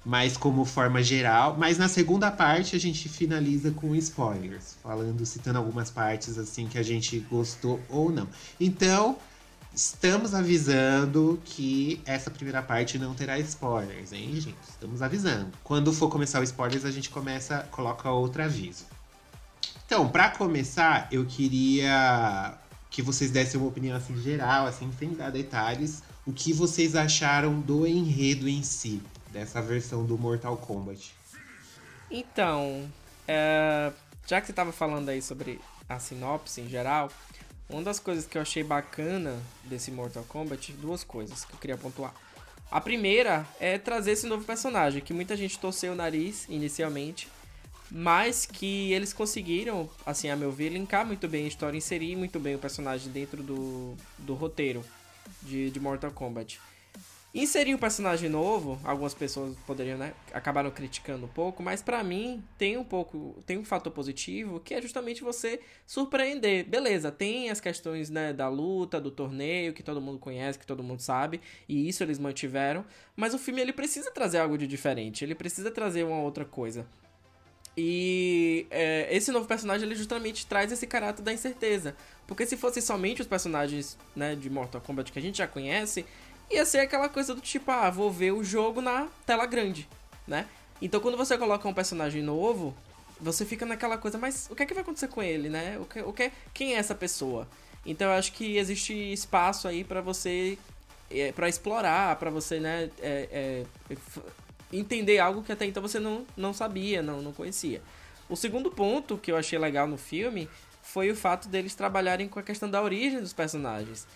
mais como forma geral. Mas na segunda parte a gente finaliza com spoilers, falando, citando algumas partes assim que a gente gostou ou não. Então, estamos avisando que essa primeira parte não terá spoilers, hein, gente? Estamos avisando. Quando for começar o spoilers, a gente começa, coloca outro aviso. Então, para começar, eu queria que vocês dessem uma opinião assim geral, assim, sem dar detalhes, o que vocês acharam do enredo em si, dessa versão do Mortal Kombat. Então, é, já que você estava falando aí sobre a sinopse em geral, uma das coisas que eu achei bacana desse Mortal Kombat, duas coisas que eu queria pontuar. A primeira é trazer esse novo personagem, que muita gente torceu o nariz inicialmente, mas que eles conseguiram, assim, a meu ver, linkar muito bem a história, inserir muito bem o personagem dentro do, do roteiro de, de Mortal Kombat. Inserir um personagem novo, algumas pessoas poderiam, né, acabaram criticando um pouco, mas para mim tem um pouco, tem um fator positivo, que é justamente você surpreender. Beleza, tem as questões, né, da luta, do torneio, que todo mundo conhece, que todo mundo sabe, e isso eles mantiveram, mas o filme ele precisa trazer algo de diferente, ele precisa trazer uma outra coisa. E é, esse novo personagem ele justamente traz esse caráter da incerteza. Porque se fosse somente os personagens né, de Mortal Kombat que a gente já conhece, ia ser aquela coisa do tipo, ah, vou ver o jogo na tela grande, né? Então quando você coloca um personagem novo, você fica naquela coisa, mas o que é que vai acontecer com ele, né? O que, o que, quem é essa pessoa? Então eu acho que existe espaço aí para você é, para explorar, para você, né, é, é, entender algo que até então você não, não sabia, não, não conhecia. O segundo ponto que eu achei legal no filme foi o fato deles trabalharem com a questão da origem dos personagens.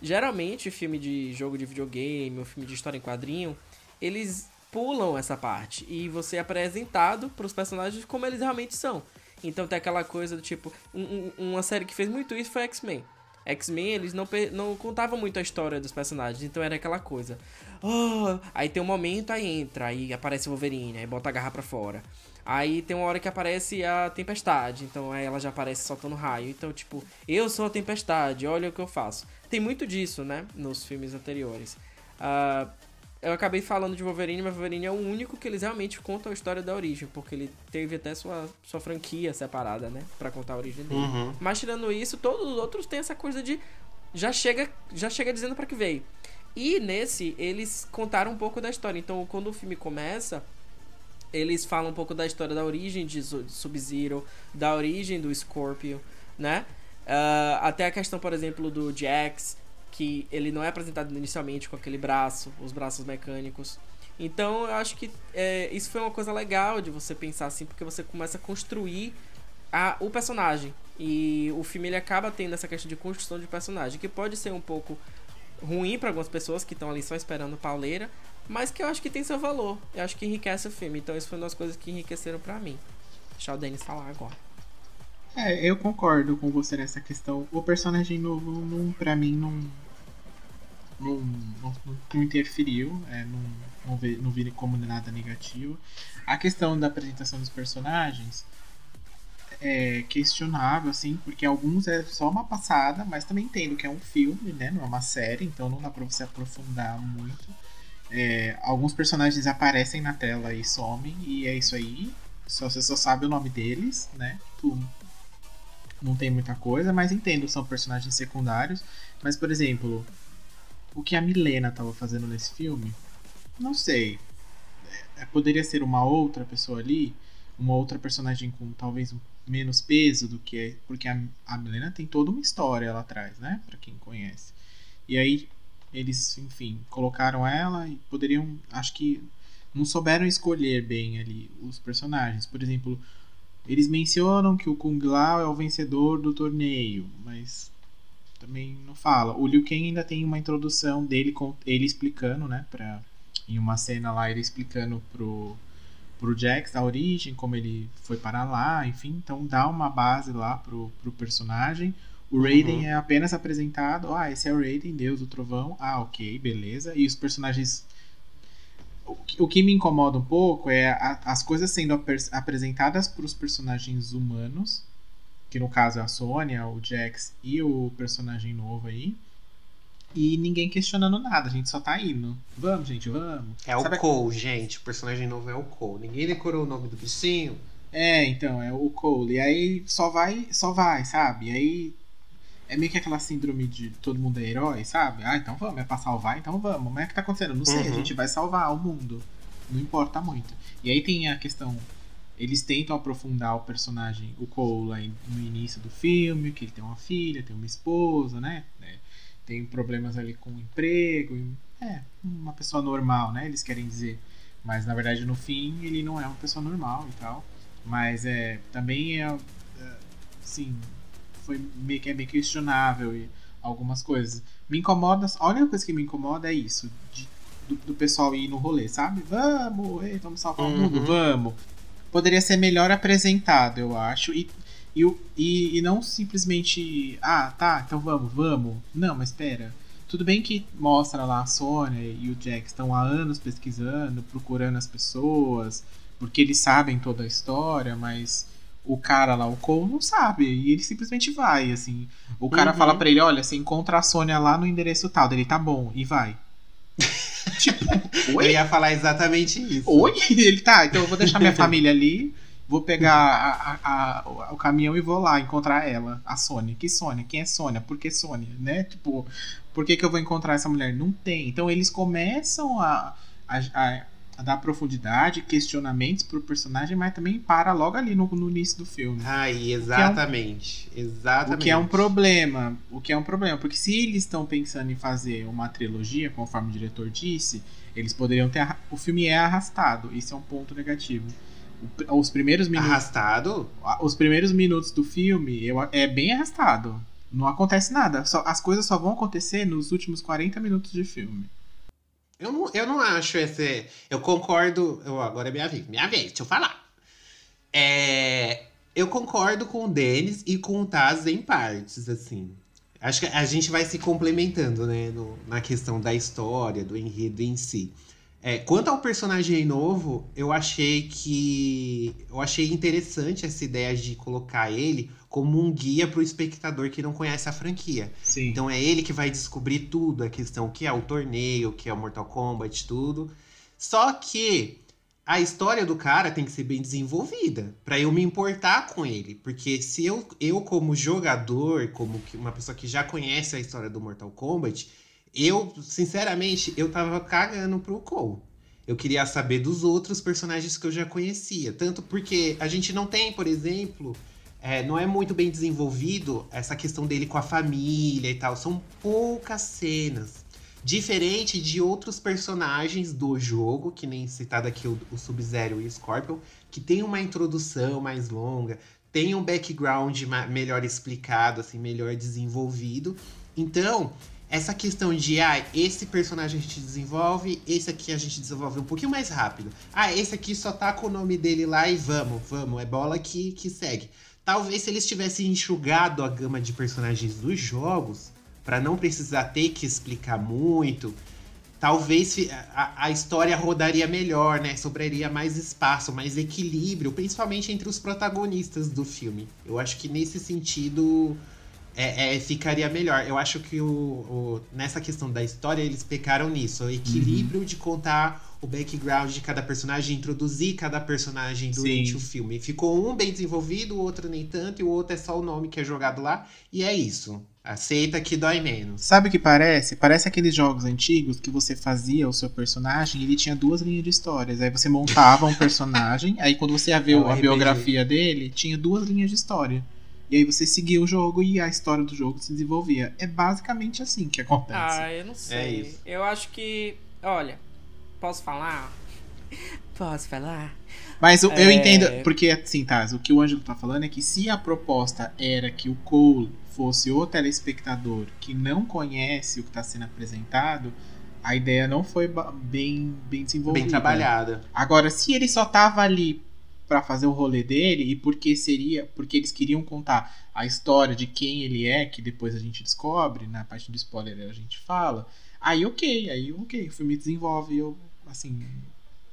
Geralmente, filme de jogo de videogame ou filme de história em quadrinho, eles pulam essa parte e você é apresentado para os personagens como eles realmente são. Então tem aquela coisa do tipo, um, um, uma série que fez muito isso foi X-Men. X-Men, eles não, não contavam muito a história dos personagens, então era aquela coisa. Oh, aí tem um momento, aí entra, aí aparece o Wolverine, aí bota a garra pra fora. Aí tem uma hora que aparece a Tempestade, então aí ela já aparece soltando raio. Então, tipo, eu sou a Tempestade, olha o que eu faço. Tem muito disso, né, nos filmes anteriores. Uh, eu acabei falando de Wolverine, mas Wolverine é o único que eles realmente contam a história da origem, porque ele teve até sua, sua franquia separada, né, para contar a origem dele. Uhum. Mas tirando isso, todos os outros têm essa coisa de já chega, já chega dizendo para que veio. E nesse eles contaram um pouco da história. Então, quando o filme começa, eles falam um pouco da história da origem de Su- Sub-Zero, da origem do Scorpio, né? Ah, até a questão, por exemplo, do Jax, que ele não é apresentado inicialmente com aquele braço, os braços mecânicos. Então eu acho que é, isso foi uma coisa legal de você pensar assim, porque você começa a construir a, o personagem. E o filme ele acaba tendo essa questão de construção de personagem, que pode ser um pouco ruim para algumas pessoas que estão ali só esperando pauleira, mas que eu acho que tem seu valor. Eu acho que enriquece o filme. Então isso foi uma das coisas que enriqueceram para mim. Deixar o Denis falar agora. É, eu concordo com você nessa questão. O personagem novo, não, pra mim, não. Não, não, não interferiu, é, não, não, vi, não vi como nada negativo. A questão da apresentação dos personagens é questionável, assim, porque alguns é só uma passada, mas também entendo que é um filme, né? Não é uma série, então não dá pra você aprofundar muito. É, alguns personagens aparecem na tela e somem, e é isso aí. Só, você só sabe o nome deles, né? Não tem muita coisa, mas entendo, são personagens secundários. Mas, por exemplo, o que a Milena estava fazendo nesse filme, não sei. É, poderia ser uma outra pessoa ali, uma outra personagem com talvez menos peso do que. Porque a, a Milena tem toda uma história lá atrás, né? Pra quem conhece. E aí, eles, enfim, colocaram ela e poderiam. Acho que não souberam escolher bem ali os personagens. Por exemplo, eles mencionam que o Kung Lao é o vencedor do torneio, mas também não fala. O Liu Kang ainda tem uma introdução dele com ele explicando, né, para em uma cena lá ele explicando pro pro Jax a origem, como ele foi para lá, enfim, então dá uma base lá pro, pro personagem. O Raiden Uhum. é apenas apresentado, ah, esse é o Raiden, Deus do Trovão. Ah, OK, beleza. E os personagens o que- me incomoda um pouco é a- as coisas sendo apres- apresentadas para os personagens humanos, que no caso é a Sônia, o Jax e o personagem novo aí, e ninguém questionando nada, a gente só tá indo. Vamos, gente, vamos. É o Sabe- Cole, gente. O personagem novo é o Cole. Ninguém decorou o nome do bichinho. É, então, é o Cole. E aí só vai, só vai, sabe? E aí é meio que aquela síndrome de todo mundo é herói, sabe? Ah, então vamos, é pra salvar, então vamos. Mas é que tá acontecendo? Não sei, a Uhum. gente vai salvar o mundo. Não importa muito. E aí tem a questão. Eles tentam aprofundar o personagem, o Cole, no início do filme, que ele tem uma filha, tem uma esposa, né? É, Tem problemas ali com o emprego. É, uma pessoa normal, né? Eles querem dizer. Mas na verdade no fim ele não é uma pessoa normal e tal. Mas é também é, é sim, foi meio que é meio questionável e algumas coisas. Me incomoda, a única coisa que me incomoda é isso, de- do, do pessoal ir no rolê, sabe? Vamos, ei, vamos salvar o mundo, Uhum. vamos. Poderia ser melhor apresentado, eu acho, e, e, e não simplesmente, ah, tá, então vamos, vamos. Não, mas espera. Tudo bem que mostra lá a Sônia e o Jack estão há anos pesquisando, procurando as pessoas, porque eles sabem toda a história, mas o cara lá, o Cole, não sabe. E ele simplesmente vai, assim. O cara Uhum. fala pra ele, olha, você encontra a Sônia lá no endereço tal. Ele, tá bom, e vai. tipo, Eu oi? ia falar exatamente isso. Oi? Ele, tá, então eu vou deixar minha família ali, vou pegar a- a- a- o caminhão e vou lá encontrar ela, a Sônia. Que Sônia? Quem é Sônia? Por que Sônia? Né? Tipo, por que, que eu vou encontrar essa mulher? Não tem. Então eles começam a, a, a- dar profundidade, questionamentos pro personagem, mas também para logo ali no, no início do filme. Ai, exatamente. Exatamente. O que é um problema. O que é um problema. Porque se eles estão pensando em fazer uma trilogia, conforme o diretor disse, eles poderiam ter. O filme é arrastado. Isso é um ponto negativo. O Os primeiros minutos. Arrastado? Os primeiros minutos do filme eu, é bem arrastado. Não acontece nada. Só, as coisas só vão acontecer nos últimos 40 minutos de filme. Eu não, eu não acho esse. Eu concordo. Eu, agora é minha vez. Minha vez, deixa eu falar. É, eu concordo com o Denis e com o Taz em partes, assim. Acho que a gente vai se complementando, né? no- na questão da história, do enredo em si. É, quanto ao personagem novo, eu achei que. Eu achei interessante essa ideia de colocar ele como um guia para o espectador que não conhece a franquia. Sim. Então é ele que vai descobrir tudo, a questão que é o torneio, que é o Mortal Kombat, tudo. Só que a história do cara tem que ser bem desenvolvida para eu me importar com ele, porque se eu, eu como jogador, como uma pessoa que já conhece a história do Mortal Kombat, eu, sinceramente, eu tava cagando pro Cole. Eu queria saber dos outros personagens que eu já conhecia. Tanto porque a gente não tem, por exemplo, é, não é muito bem desenvolvido essa questão dele com a família e tal. São poucas cenas. Diferente de outros personagens do jogo, que nem citado aqui o, o Sub-Zero e o Scorpion, que tem uma introdução mais longa, tem um background melhor explicado, assim, melhor desenvolvido. Então, essa questão de, ah, esse personagem a gente desenvolve, esse aqui a gente desenvolve um pouquinho mais rápido. Ah, esse aqui só tá com o nome dele lá e vamos, vamos, é bola que, que segue. Talvez se eles tivessem enxugado a gama de personagens dos jogos, para não precisar ter que explicar muito, talvez a, a, história rodaria melhor, né? Sobraria mais espaço, mais equilíbrio, principalmente entre os protagonistas do filme. Eu acho que nesse sentido é, é, ficaria melhor. Eu acho que o, o, nessa questão da história eles pecaram nisso. O equilíbrio uhum. de contar o background de cada personagem, introduzir cada personagem durante Sim. o filme. Ficou um bem desenvolvido, o outro nem tanto, e o outro é só o nome que é jogado lá. E é isso. Aceita que dói menos. Sabe o que parece? Parece aqueles jogos antigos que você fazia o seu personagem e ele tinha duas linhas de histórias. Aí você montava um personagem, aí quando você ia ver é a biografia dele, tinha duas linhas de história. E aí você seguia o jogo e a história do jogo se desenvolvia. É basicamente assim que acontece. Ah, eu não sei. É eu acho que. Olha, posso falar? Posso falar? Mas eu, é... eu entendo, porque assim, tá, o que o Ângelo tá falando é que se a proposta era que o Cole fosse o telespectador que não conhece o que está sendo apresentado, a ideia não foi bem, bem desenvolvida. Bem trabalhada. Agora, se ele só tava ali para fazer o rolê dele e porque seria porque eles queriam contar a história de quem ele é que depois a gente descobre na parte do spoiler a gente fala aí ok aí ok o filme desenvolve eu assim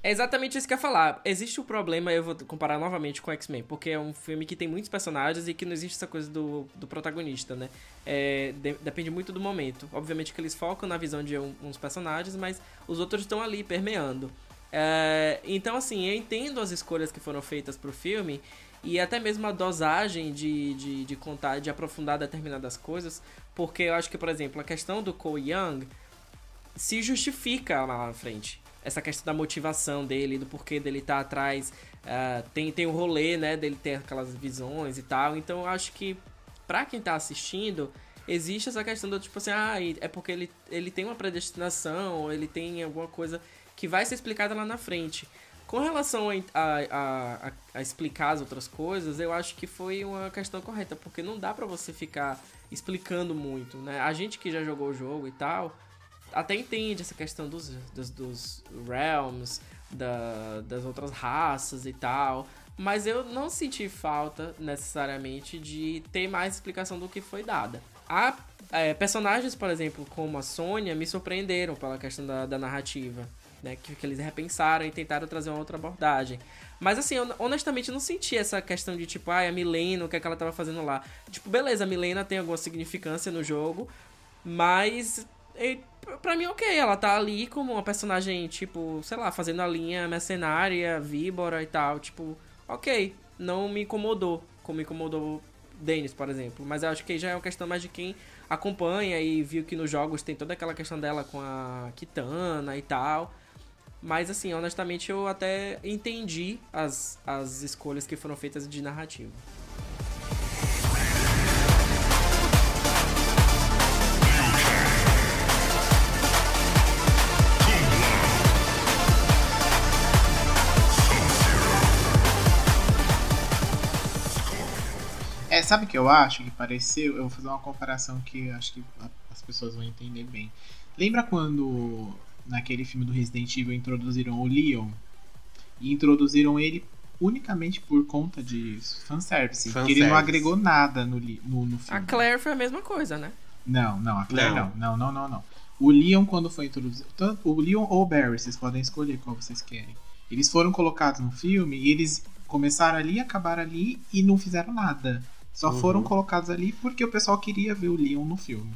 é exatamente isso que eu ia falar. Existe o problema, eu vou comparar novamente com X-Men, porque é um filme que tem muitos personagens e que não existe essa coisa do, do protagonista, né? É, de, depende muito do momento. Obviamente que eles focam na visão de um, uns personagens, mas os outros estão ali permeando. É, então, assim, eu entendo as escolhas que foram feitas pro filme e até mesmo a dosagem de, de, de contar, de aprofundar determinadas coisas, porque eu acho que, por exemplo, a questão do Cole Young se justifica lá na frente. Essa questão da motivação dele, do porquê dele estar tá atrás, uh, tem, tem o rolê, né, dele ter aquelas visões e tal. Então, eu acho que, pra quem tá assistindo, existe essa questão do tipo assim, ah, é porque ele, ele tem uma predestinação, ou ele tem alguma coisa que vai ser explicada lá na frente. Com relação a, a, a, a, explicar as outras coisas, eu acho que foi uma questão correta, porque não dá para você ficar explicando muito, né? A gente que já jogou o jogo e tal, até entende essa questão dos, dos, dos realms, da, das outras raças e tal, mas eu não senti falta necessariamente de ter mais explicação do que foi dada. Há é, personagens, por exemplo, como a Sônia, me surpreenderam pela questão da, da narrativa né? Que, que eles repensaram e tentaram trazer uma outra abordagem. Mas assim, eu honestamente não senti essa questão de tipo, ah, a Milena, o que, é que ela tava fazendo lá. Tipo, beleza, a Milena tem alguma significância no jogo, mas e, pra mim, ok, ela tá ali como uma personagem, tipo, sei lá, fazendo a linha mercenária, víbora e tal. Tipo, ok, não me incomodou, como me incomodou Dennis, por exemplo. Mas eu acho que já é uma questão mais de quem acompanha e viu que nos jogos tem toda aquela questão dela com a Kitana e tal. Mas, assim, honestamente, eu até entendi as, as escolhas que foram feitas de narrativa. Sabe o que eu acho que pareceu? Eu vou fazer uma comparação que acho que as pessoas vão entender bem. Lembra quando naquele filme do Resident Evil introduziram o Leon e introduziram ele unicamente por conta de fanservice. fanservice. ele não agregou nada no, no, no, filme. A Claire foi a mesma coisa, né? Não, não, a Claire não. Não, não, não, não. O Leon, quando foi introduzido. O Leon ou o Barry, vocês podem escolher qual vocês querem. Eles foram colocados no filme e eles começaram ali, acabaram ali e não fizeram nada. Só uhum. foram colocados ali porque o pessoal queria ver o Leon no filme.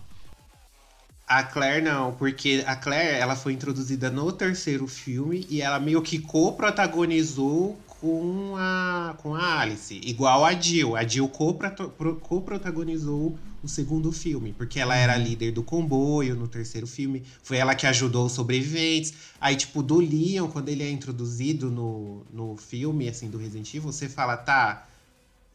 A Claire não, porque a Claire ela foi introduzida no terceiro filme e ela meio que co-protagonizou com a, com a Alice. Igual a Jill. A Jill co-protagonizou o segundo filme, porque ela era líder do comboio no terceiro filme. Foi ela que ajudou os sobreviventes. Aí, tipo, do Leon, quando ele é introduzido no, no filme, assim, do Resident Evil, você fala, tá.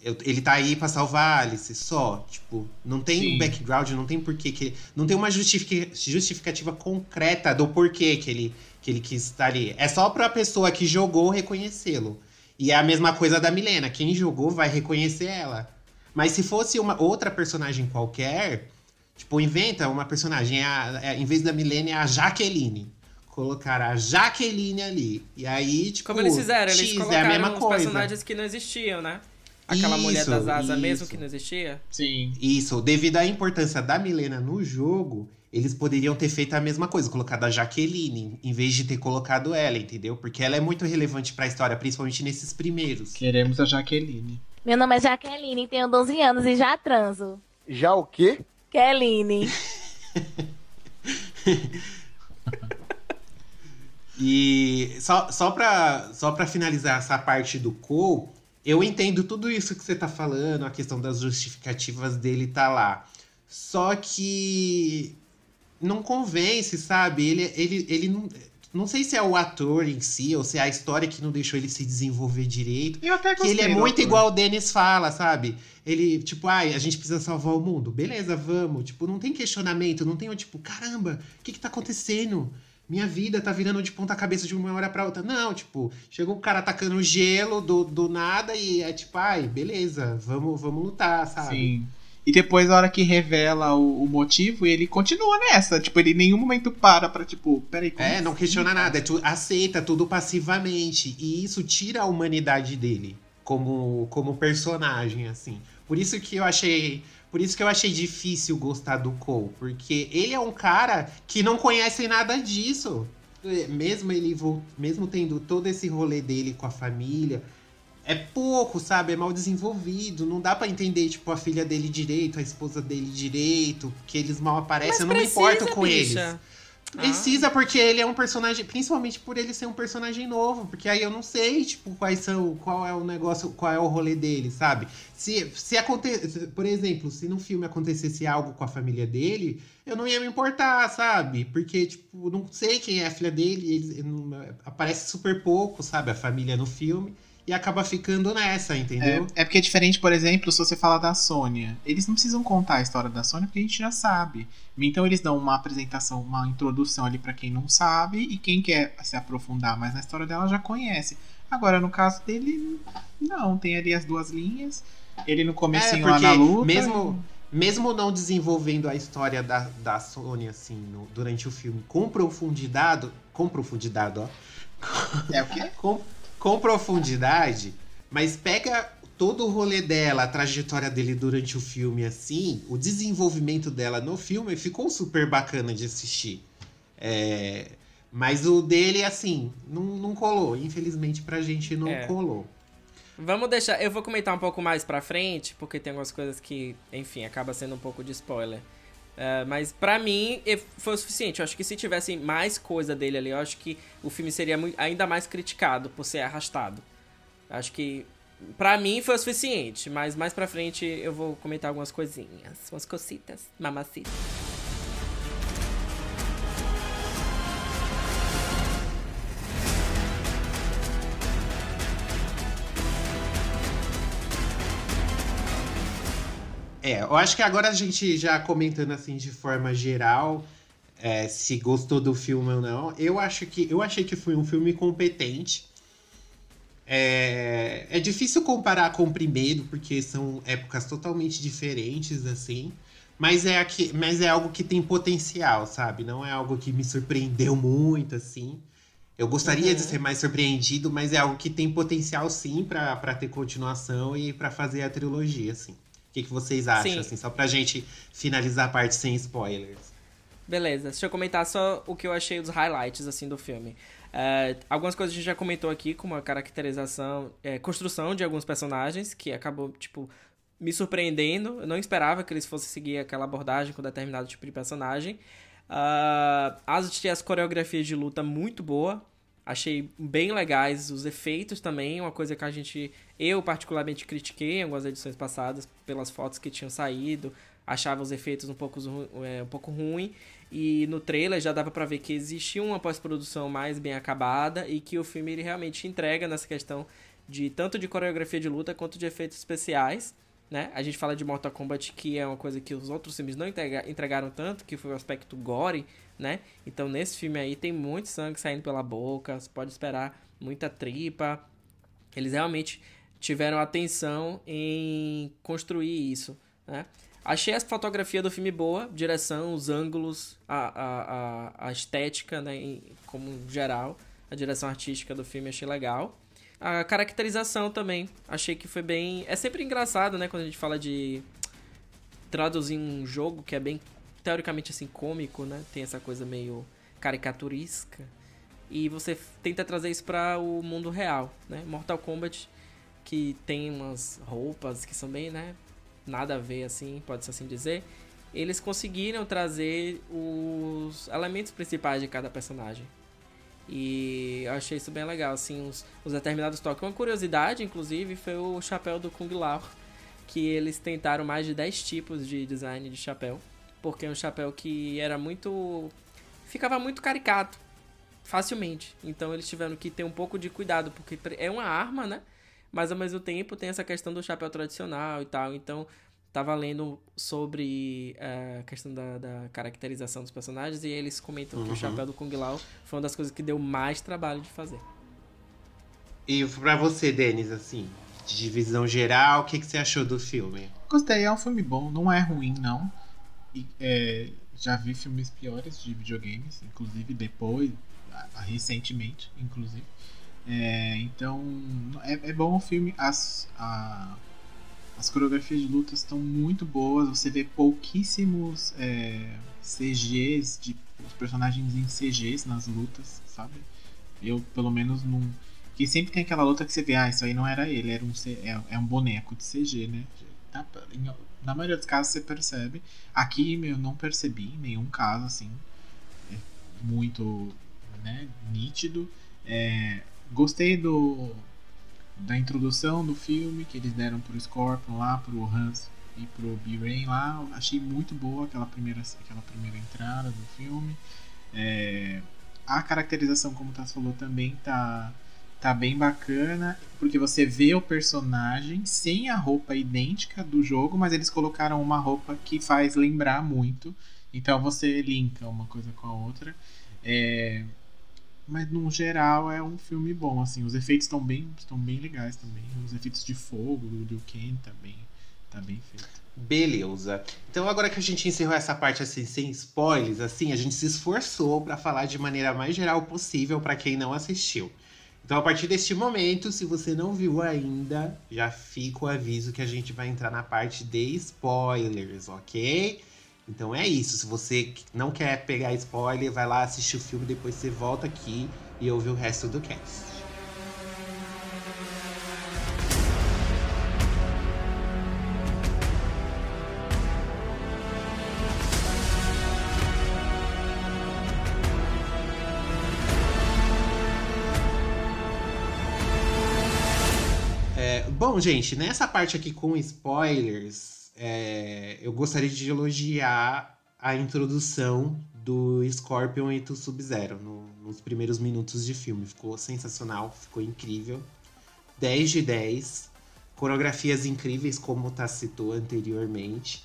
Eu- ele tá aí pra salvar a Alice, só. Tipo, não tem Sim. um background, não tem porquê que. Não tem uma justifica- justificativa concreta do porquê que ele, que ele quis estar ali. É só pra pessoa que jogou reconhecê-lo. E é a mesma coisa da Milena. Quem jogou vai reconhecer ela. Mas se fosse uma outra personagem qualquer, tipo, inventa uma personagem, é a- é- em vez da Milena, é a Jaqueline. Colocar a Jaqueline ali. E aí, tipo, Como eles fizeram, eles X, colocaram é a mesma coisa. personagens que não existiam, né? Aquela mulher Isso, das asas mesmo isso. que não existia. Sim. Isso, devido à importância da Milena no jogo, eles poderiam ter feito a mesma coisa, colocado a Jaqueline, em vez de ter colocado ela, entendeu? Porque ela é muito relevante pra história, principalmente nesses primeiros. Queremos a Jaqueline. Meu nome é Jaqueline, tenho 12 anos e já transo. Já o quê? Keline. E só, só, pra, só pra finalizar essa parte do Cole, eu entendo tudo isso que você tá falando, a questão das justificativas dele tá lá. Só que não convence, sabe? Ele, ele, ele não. Não sei se é o ator em si, ou se é a história que não deixou ele se desenvolver direito. Eu até Que ele é muito ator. igual o Dennis fala, sabe? Ele, tipo, ai, a gente precisa salvar o mundo. Beleza, vamos. Tipo, não tem questionamento, não tem o tipo, caramba, o que que tá acontecendo? Minha vida tá virando de ponta cabeça de uma hora pra outra. Não, tipo, chegou o cara atacando gelo do, do nada e é tipo, ai, beleza, vamos, vamos lutar, sabe? Sim. E depois, a hora que revela o, o motivo, ele continua nessa. Tipo, ele em nenhum momento para pra, tipo, peraí, como É, não assim? questiona nada, é tu, aceita tudo passivamente. E isso tira a humanidade dele como, como personagem, assim. Por isso que eu achei. Por isso que eu achei difícil gostar do Cole. Porque ele é um cara que não conhece nada disso. É, Mesmo ele mesmo tendo todo esse rolê dele com a família. É pouco, sabe? É mal desenvolvido. Não dá pra entender, tipo, a filha dele direito, a esposa dele direito, que eles mal aparecem. eu não me importo com eles. Precisa, porque ele é um personagem, principalmente por ele ser um personagem novo, porque aí eu não sei, tipo, quais são, qual é o negócio, qual é o rolê dele, sabe? Se, se acontecer, por exemplo, se no filme acontecesse algo com a família dele, eu não ia me importar, sabe? Porque, tipo, não sei quem é a filha dele, ele, não- aparece super pouco, sabe? A família no filme, e acaba ficando nessa, entendeu? É, é porque é diferente, por exemplo, se você falar da Sônia. Eles não precisam contar a história da Sônia porque a gente já sabe. Então eles dão uma apresentação, uma introdução ali pra quem não sabe e quem quer se aprofundar mais na história dela já conhece. Agora, no caso dele, não. Tem ali as duas linhas. Ele no comecinho lá na luta. mesmo, mesmo não desenvolvendo a história da, da Sony, assim, no- durante o filme com profundidade, com profundidade, ó, É o quê? com, com profundidade, mas pega todo o rolê dela, a trajetória dele durante o filme, assim, o desenvolvimento dela no filme ficou super bacana de assistir. É, mas o dele, assim, não, não colou. Infelizmente pra gente não É. colou. Vamos deixar. Eu vou comentar um pouco mais pra frente, porque tem algumas coisas que, enfim, acaba sendo um pouco de spoiler. É, mas pra mim foi o suficiente. Eu acho que se tivesse mais coisa dele ali, eu acho que o filme seria mui- ainda mais criticado por ser arrastado. Acho que pra mim foi o suficiente, mas mais pra frente eu vou comentar algumas coisinhas, umas cositas, mamacitas. É, eu acho que agora a gente já comentando assim de forma geral, é, se gostou do filme ou não, eu acho que eu achei que foi um filme competente. É, é difícil comparar com o primeiro, porque são épocas totalmente diferentes, assim. Mas é, aqui, mas é algo que tem potencial, sabe? Não é algo que me surpreendeu muito, assim. Eu gostaria de Uhum. ser mais surpreendido, mas é algo que tem potencial, sim, pra ter continuação e pra fazer a trilogia, assim. O que, que vocês acham, Sim. assim? Só pra gente finalizar a parte sem spoilers. Beleza, deixa eu comentar só o que eu achei dos highlights, assim, do filme. É, algumas coisas a gente já comentou aqui, como a caracterização, é, construção de alguns personagens, que acabou, tipo, me surpreendendo. Eu não esperava que eles fossem seguir aquela abordagem com determinado tipo de personagem. Ah, as, as coreografias de luta muito boa. Achei bem legais os efeitos também, uma coisa que a gente, eu particularmente critiquei em algumas edições passadas pelas fotos que tinham saído, achava os efeitos um pouco, é, um pouco ruim e no trailer já dava para ver que existia uma pós-produção mais bem acabada e que o filme ele realmente entrega nessa questão de tanto de coreografia de luta quanto de efeitos especiais, né? A gente fala de Mortal Kombat que é uma coisa que os outros filmes não entregaram tanto, que foi o aspecto gore, né? Então nesse filme aí tem muito sangue saindo pela boca, você pode esperar muita tripa. Eles realmente tiveram atenção em construir isso, né? Achei a fotografia do filme boa, direção, os ângulos, a, a, a, a estética, né, em, como geral, a direção artística do filme achei legal. A caracterização também, achei que foi bem. É sempre engraçado, né, quando a gente fala de traduzir um jogo que é bem teoricamente assim cômico, né? Tem essa coisa meio caricaturesca. E você tenta trazer isso para o mundo real, né? Mortal Kombat que tem umas roupas que são bem, né, nada a ver assim, pode-se assim dizer. Eles conseguiram trazer os elementos principais de cada personagem. E eu achei isso bem legal, assim, os, os determinados toques. Uma curiosidade, inclusive, foi o chapéu do Kung Lao, que eles tentaram mais de 10 tipos de design de chapéu porque é um chapéu que era muito. ficava muito caricato, facilmente. Então eles tiveram que ter um pouco de cuidado, porque é uma arma, né? Mas ao mesmo tempo tem essa questão do chapéu tradicional e tal. Então tava lendo sobre eh, a questão da, da, caracterização dos personagens e eles comentam uhum. que o uhum. chapéu do Kung Lao foi uma das coisas que deu mais trabalho de fazer. E para você, Denis, assim, de divisão geral, o que, que você achou do filme? Gostei, é um filme bom, não é ruim, não. É, já vi filmes piores de videogames, inclusive depois, recentemente, inclusive. É, então, é, é, bom o filme. As, a, as coreografias de luta estão muito boas. Você vê pouquíssimos é, CGs, de, os personagens em CGs nas lutas, sabe? Eu, pelo menos, não. Que sempre tem aquela luta que você vê, ah, isso aí não era ele, era um, é, é um boneco de CG, né? Tá, na maioria dos casos você percebe. Aqui eu não percebi nenhum caso assim é muito né, nítido. É, gostei do da introdução do filme que eles deram pro Scorpion lá, pro Hans e pro B-Rain lá. Achei muito boa aquela primeira, aquela primeira entrada do filme. É, a caracterização, como o Tassi falou, também tá tá bem bacana, porque você vê o personagem sem a roupa idêntica do jogo, mas eles colocaram uma roupa que faz lembrar muito. Então você linka uma coisa com a outra. É... Mas no geral é um filme bom, assim, os efeitos estão bem, estão bem legais também. Os efeitos de fogo do Liu Kang tá bem, tá bem feito. Beleza. Então agora que a gente encerrou essa parte assim sem spoilers, assim, a gente se esforçou para falar de maneira mais geral possível para quem não assistiu. Então, a partir deste momento, se você não viu ainda, já fica o aviso que a gente vai entrar na parte de spoilers, ok? Então é isso. Se você não quer pegar spoiler, vai lá assistir o filme, depois você volta aqui e ouve o resto do cast. Gente, nessa parte aqui com spoilers, é, eu gostaria de elogiar a introdução do Scorpion e do Sub-Zero no, nos primeiros minutos de filme. Ficou sensacional, ficou incrível. 10 de 10. Coreografias incríveis, como tá citou anteriormente.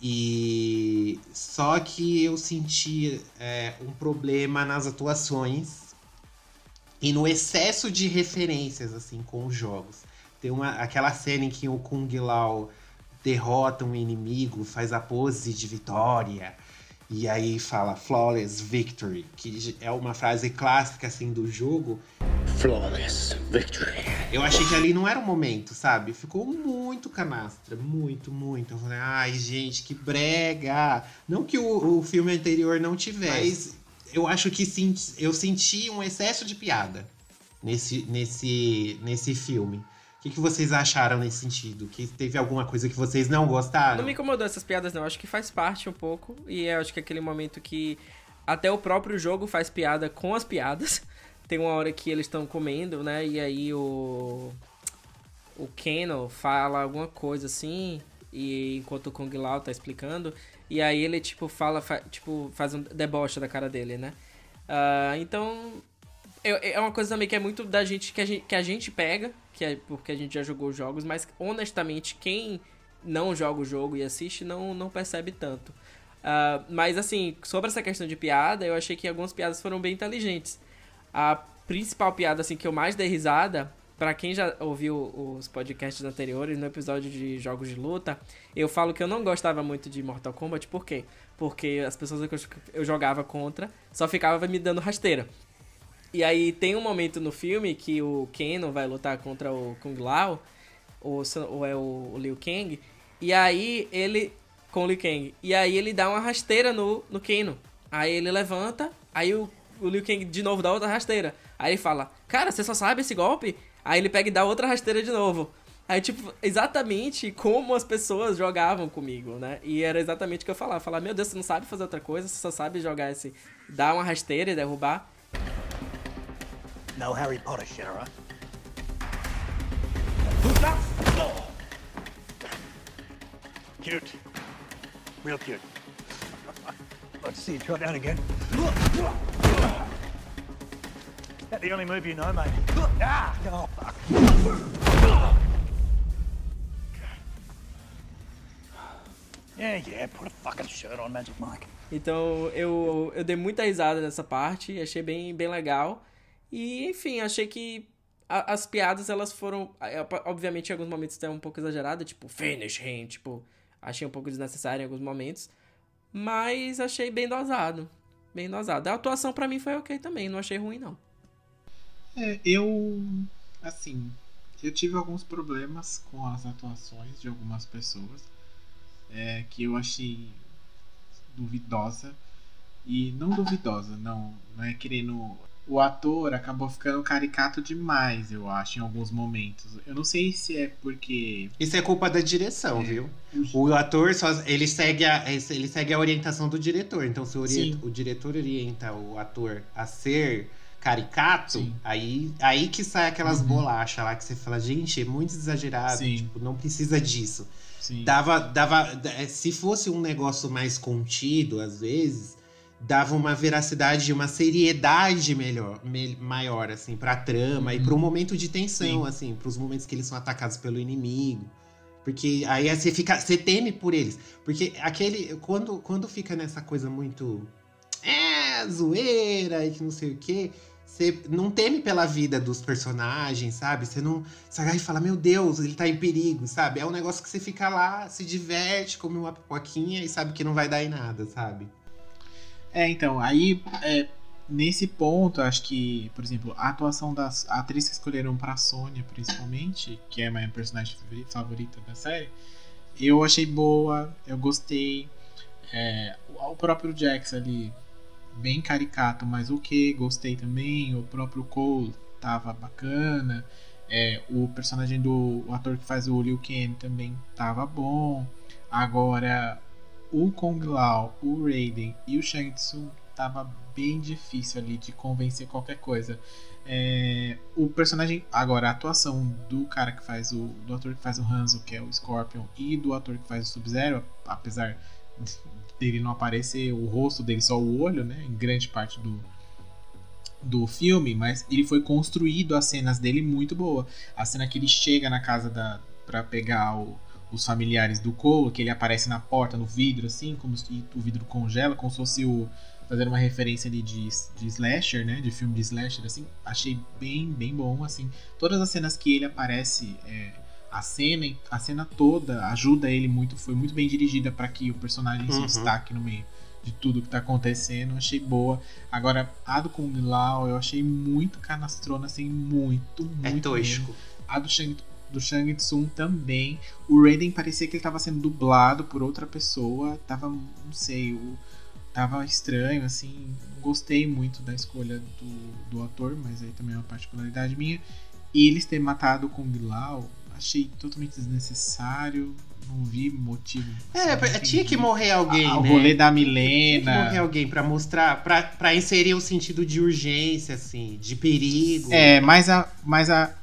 E só que eu senti é, um problema nas atuações e no excesso de referências assim com os jogos. Tem uma, aquela cena em que o Kung Lao derrota um inimigo, faz a pose de vitória. E aí fala Flawless Victory, que é uma frase clássica assim do jogo. Flawless Victory. Eu achei que ali não era o momento, sabe? Ficou muito canastra, muito, muito. Eu falei, ai, gente, que brega. Não que o, o filme anterior não tivesse. Mas eu acho que sim, eu senti um excesso de piada nesse, nesse, nesse filme que, que vocês acharam nesse sentido? Que teve alguma coisa que vocês não gostaram? Não me incomodou essas piadas, não. Acho que faz parte um pouco. E eu acho que é aquele momento que até o próprio jogo faz piada com as piadas. tem uma hora que eles estão comendo, né? E aí o. O Keno fala alguma coisa assim. E enquanto o Kung Lao tá explicando. E aí ele, tipo, fala. Fa, tipo, faz um deboche da cara dele, né? Uh, então. É, uma coisa também que é muito da gente que a gente, que a gente pega, que é porque a gente já jogou jogos, mas honestamente, quem não joga o jogo e assiste não, não percebe tanto. Uh, mas assim, sobre essa questão de piada, eu achei que algumas piadas foram bem inteligentes. A principal piada assim que eu mais dei risada, para quem já ouviu os podcasts anteriores, no episódio de jogos de luta, eu falo que eu não gostava muito de Mortal Kombat, por quê? Porque as pessoas que eu jogava contra só ficavam me dando rasteira. E aí tem um momento no filme que o Keno vai lutar contra o Kung Lao, ou, ou é o, o Liu Kang, e aí ele. Com o Liu Kang. E aí ele dá uma rasteira no, no Keno. Aí ele levanta, aí o, o Liu Kang de novo dá outra rasteira. Aí ele fala, cara, você só sabe esse golpe? Aí ele pega e dá outra rasteira de novo. Aí, tipo, exatamente como as pessoas jogavam comigo, né? E era exatamente o que eu falava. Falar, meu Deus, você não sabe fazer outra coisa, você só sabe jogar esse... Dar uma rasteira e derrubar. No Harry Potter shit, alright? Cute. Real cute. Let's see you try down again. That the only move you know, mate. Ah! Oh, fuck. Yeah, yeah, put a fucking shirt on, Magic Mike. Então eu, eu dei muita risada nessa parte, achei bem, bem legal. E, enfim, achei que a, as piadas, elas foram. Obviamente, em alguns momentos até um pouco exagerada, tipo, finish him, tipo, achei um pouco desnecessário em alguns momentos. Mas achei bem dosado. Bem dosado. A atuação para mim foi ok também, não achei ruim, não. É, eu. Assim, eu tive alguns problemas com as atuações de algumas pessoas é, que eu achei duvidosa. E não duvidosa, não, não é querendo o ator acabou ficando caricato demais, eu acho, em alguns momentos. Eu não sei se é porque. Isso é culpa da direção, é. viu? O ator só. Ele segue, a, ele segue a orientação do diretor. Então, se o, o diretor orienta o ator a ser caricato, aí, aí que sai aquelas uhum. bolachas lá que você fala, gente, é muito exagerado, Sim. tipo, não precisa disso. Sim. Dava, dava. Se fosse um negócio mais contido, às vezes dava uma veracidade, uma seriedade melhor, me, maior, assim, pra trama uhum. e pro momento de tensão, Sim. assim, pros momentos que eles são atacados pelo inimigo. Porque aí você fica. Você teme por eles. Porque aquele. Quando, quando fica nessa coisa muito. É, zoeira e que não sei o quê. Você não teme pela vida dos personagens, sabe? Você não. Você agarra e fala, meu Deus, ele tá em perigo, sabe? É um negócio que você fica lá, se diverte, come uma pipoquinha e sabe que não vai dar em nada, sabe? É, então, aí é, nesse ponto, acho que, por exemplo, a atuação das atrizes que escolheram pra Sônia, principalmente, que é a minha personagem favorita da série, eu achei boa, eu gostei. É, o próprio Jax ali, bem caricato, mas o que gostei também. O próprio Cole tava bacana. É, o personagem do o ator que faz o Liu Kang também tava bom. Agora, o Kong Lao, o Raiden e o Shang Tsung tava bem difícil ali de convencer qualquer coisa. É, o personagem, agora a atuação do cara que faz o do ator que faz o Hanzo, que é o Scorpion, e do ator que faz o Sub-Zero, apesar dele não aparecer o rosto dele, só o olho, né, em grande parte do do filme, mas ele foi construído as cenas dele muito boa. A cena que ele chega na casa da para pegar o os familiares do Cole, que ele aparece na porta, no vidro, assim, como se o vidro congela, como se fosse o. fazendo uma referência ali de, de slasher, né? De filme de slasher, assim. Achei bem, bem bom, assim. Todas as cenas que ele aparece. É, a cena, a cena toda ajuda ele muito, foi muito bem dirigida para que o personagem uhum. se destaque no meio de tudo que tá acontecendo, achei boa. Agora, a do Kung Lao eu achei muito canastrona, assim, muito, é muito. É tosco. Mesmo. A do Shang do Shang Tsung também. O Raiden parecia que ele estava sendo dublado por outra pessoa. Tava, não sei, o, tava estranho, assim. Gostei muito da escolha do, do ator, mas aí também é uma particularidade minha. E eles terem matado o Kung Lao, achei totalmente desnecessário. Não vi motivo. É, assim, não tinha que morrer alguém, Ah, O né? rolê da Tinha que Milena. morrer alguém pra mostrar, pra, pra inserir o sentido de urgência, assim, de perigo. É, mas a. Mas a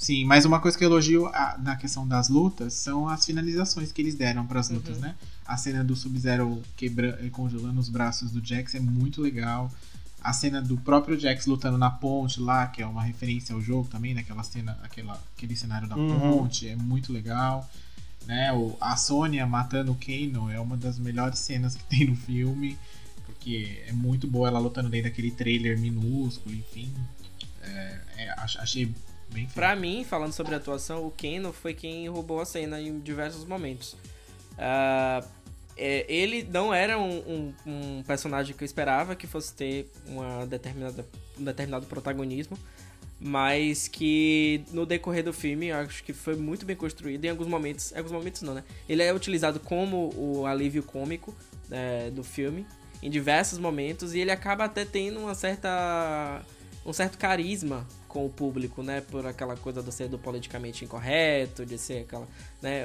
sim, mas uma coisa que eu elogio a- na questão das lutas são as finalizações que eles deram pras lutas, né? A cena do Sub-Zero eh, congelando os braços do Jax é muito legal. A cena do próprio Jax lutando na ponte lá, que é uma referência ao jogo também, naquela cena, aquela, aquele cenário da Uhum. ponte, é muito legal. Né? O, a Sônia matando o Kano é uma das melhores cenas que tem no filme, porque é muito boa ela lutando dentro daquele trailer minúsculo, enfim. É, é, ach- achei bem feito. Pra mim, falando sobre a atuação, o Keno foi quem roubou a cena em diversos momentos. Ah, é, ele não era um, um- um personagem que eu esperava que fosse ter uma determinada, um determinado protagonismo, mas que no decorrer do filme eu acho que foi muito bem construído. Em alguns momentos, em alguns momentos não, né? Ele é utilizado como o alívio cômico né, do filme em diversos momentos e ele acaba até tendo uma certa um certo carisma com o público, né? Por aquela coisa de ser do politicamente incorreto, de ser aquela, né?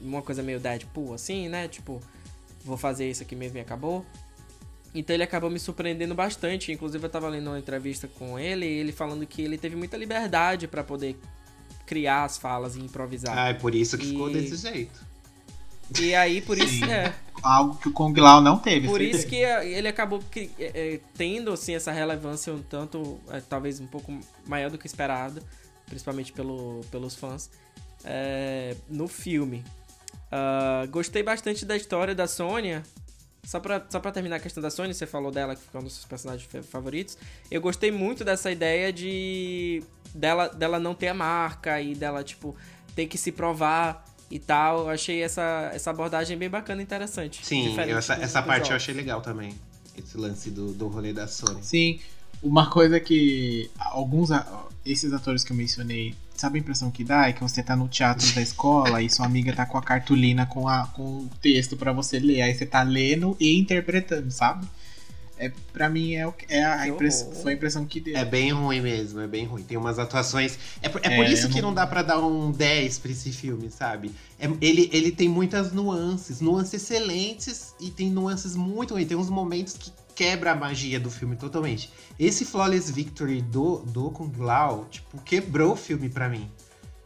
uma coisa meio Deadpool, assim, né? Tipo, vou fazer isso aqui mesmo e acabou. Então ele acabou me surpreendendo bastante. Inclusive eu tava lendo uma entrevista com ele, e ele falando que ele teve muita liberdade pra poder criar as falas e improvisar. Ah, é por isso que ficou E- desse jeito. E aí, por isso, é, Algo que o Kong Lao não teve. por isso que ele acabou cri- é, é, tendo assim, essa relevância um tanto, é, talvez um pouco maior do que esperado, principalmente pelo, pelos fãs, é, no filme. Ah, gostei bastante da história da Sônia. Só pra, só pra terminar a questão da Sônia, você falou dela que foi um dos seus personagens fa- favoritos. Eu gostei muito dessa ideia de dela, dela não ter a marca e dela, tipo, ter que se provar e tal. Eu achei essa, essa abordagem bem bacana e interessante. Sim, essa, essa parte eu achei legal também. Esse lance do, do rolê da Sony. Sim, uma coisa que alguns esses atores que eu mencionei, sabe a impressão que dá é que você tá no teatro da escola e sua amiga tá com a cartolina com, a, com o texto pra você ler, aí você tá lendo e interpretando, sabe? É, pra mim é, o que- é a impressão, foi a impressão que deu. É bem ruim mesmo, é bem ruim. Tem umas atuações. É por, é por É, isso que não- não dá pra dar um 10 pra esse filme, sabe? É- ele, ele tem muitas nuances, nuances excelentes e tem nuances muito ruins. Tem uns momentos que quebra a magia do filme totalmente. Esse Flawless Victory do, do Kung Lao, tipo, quebrou o filme pra mim.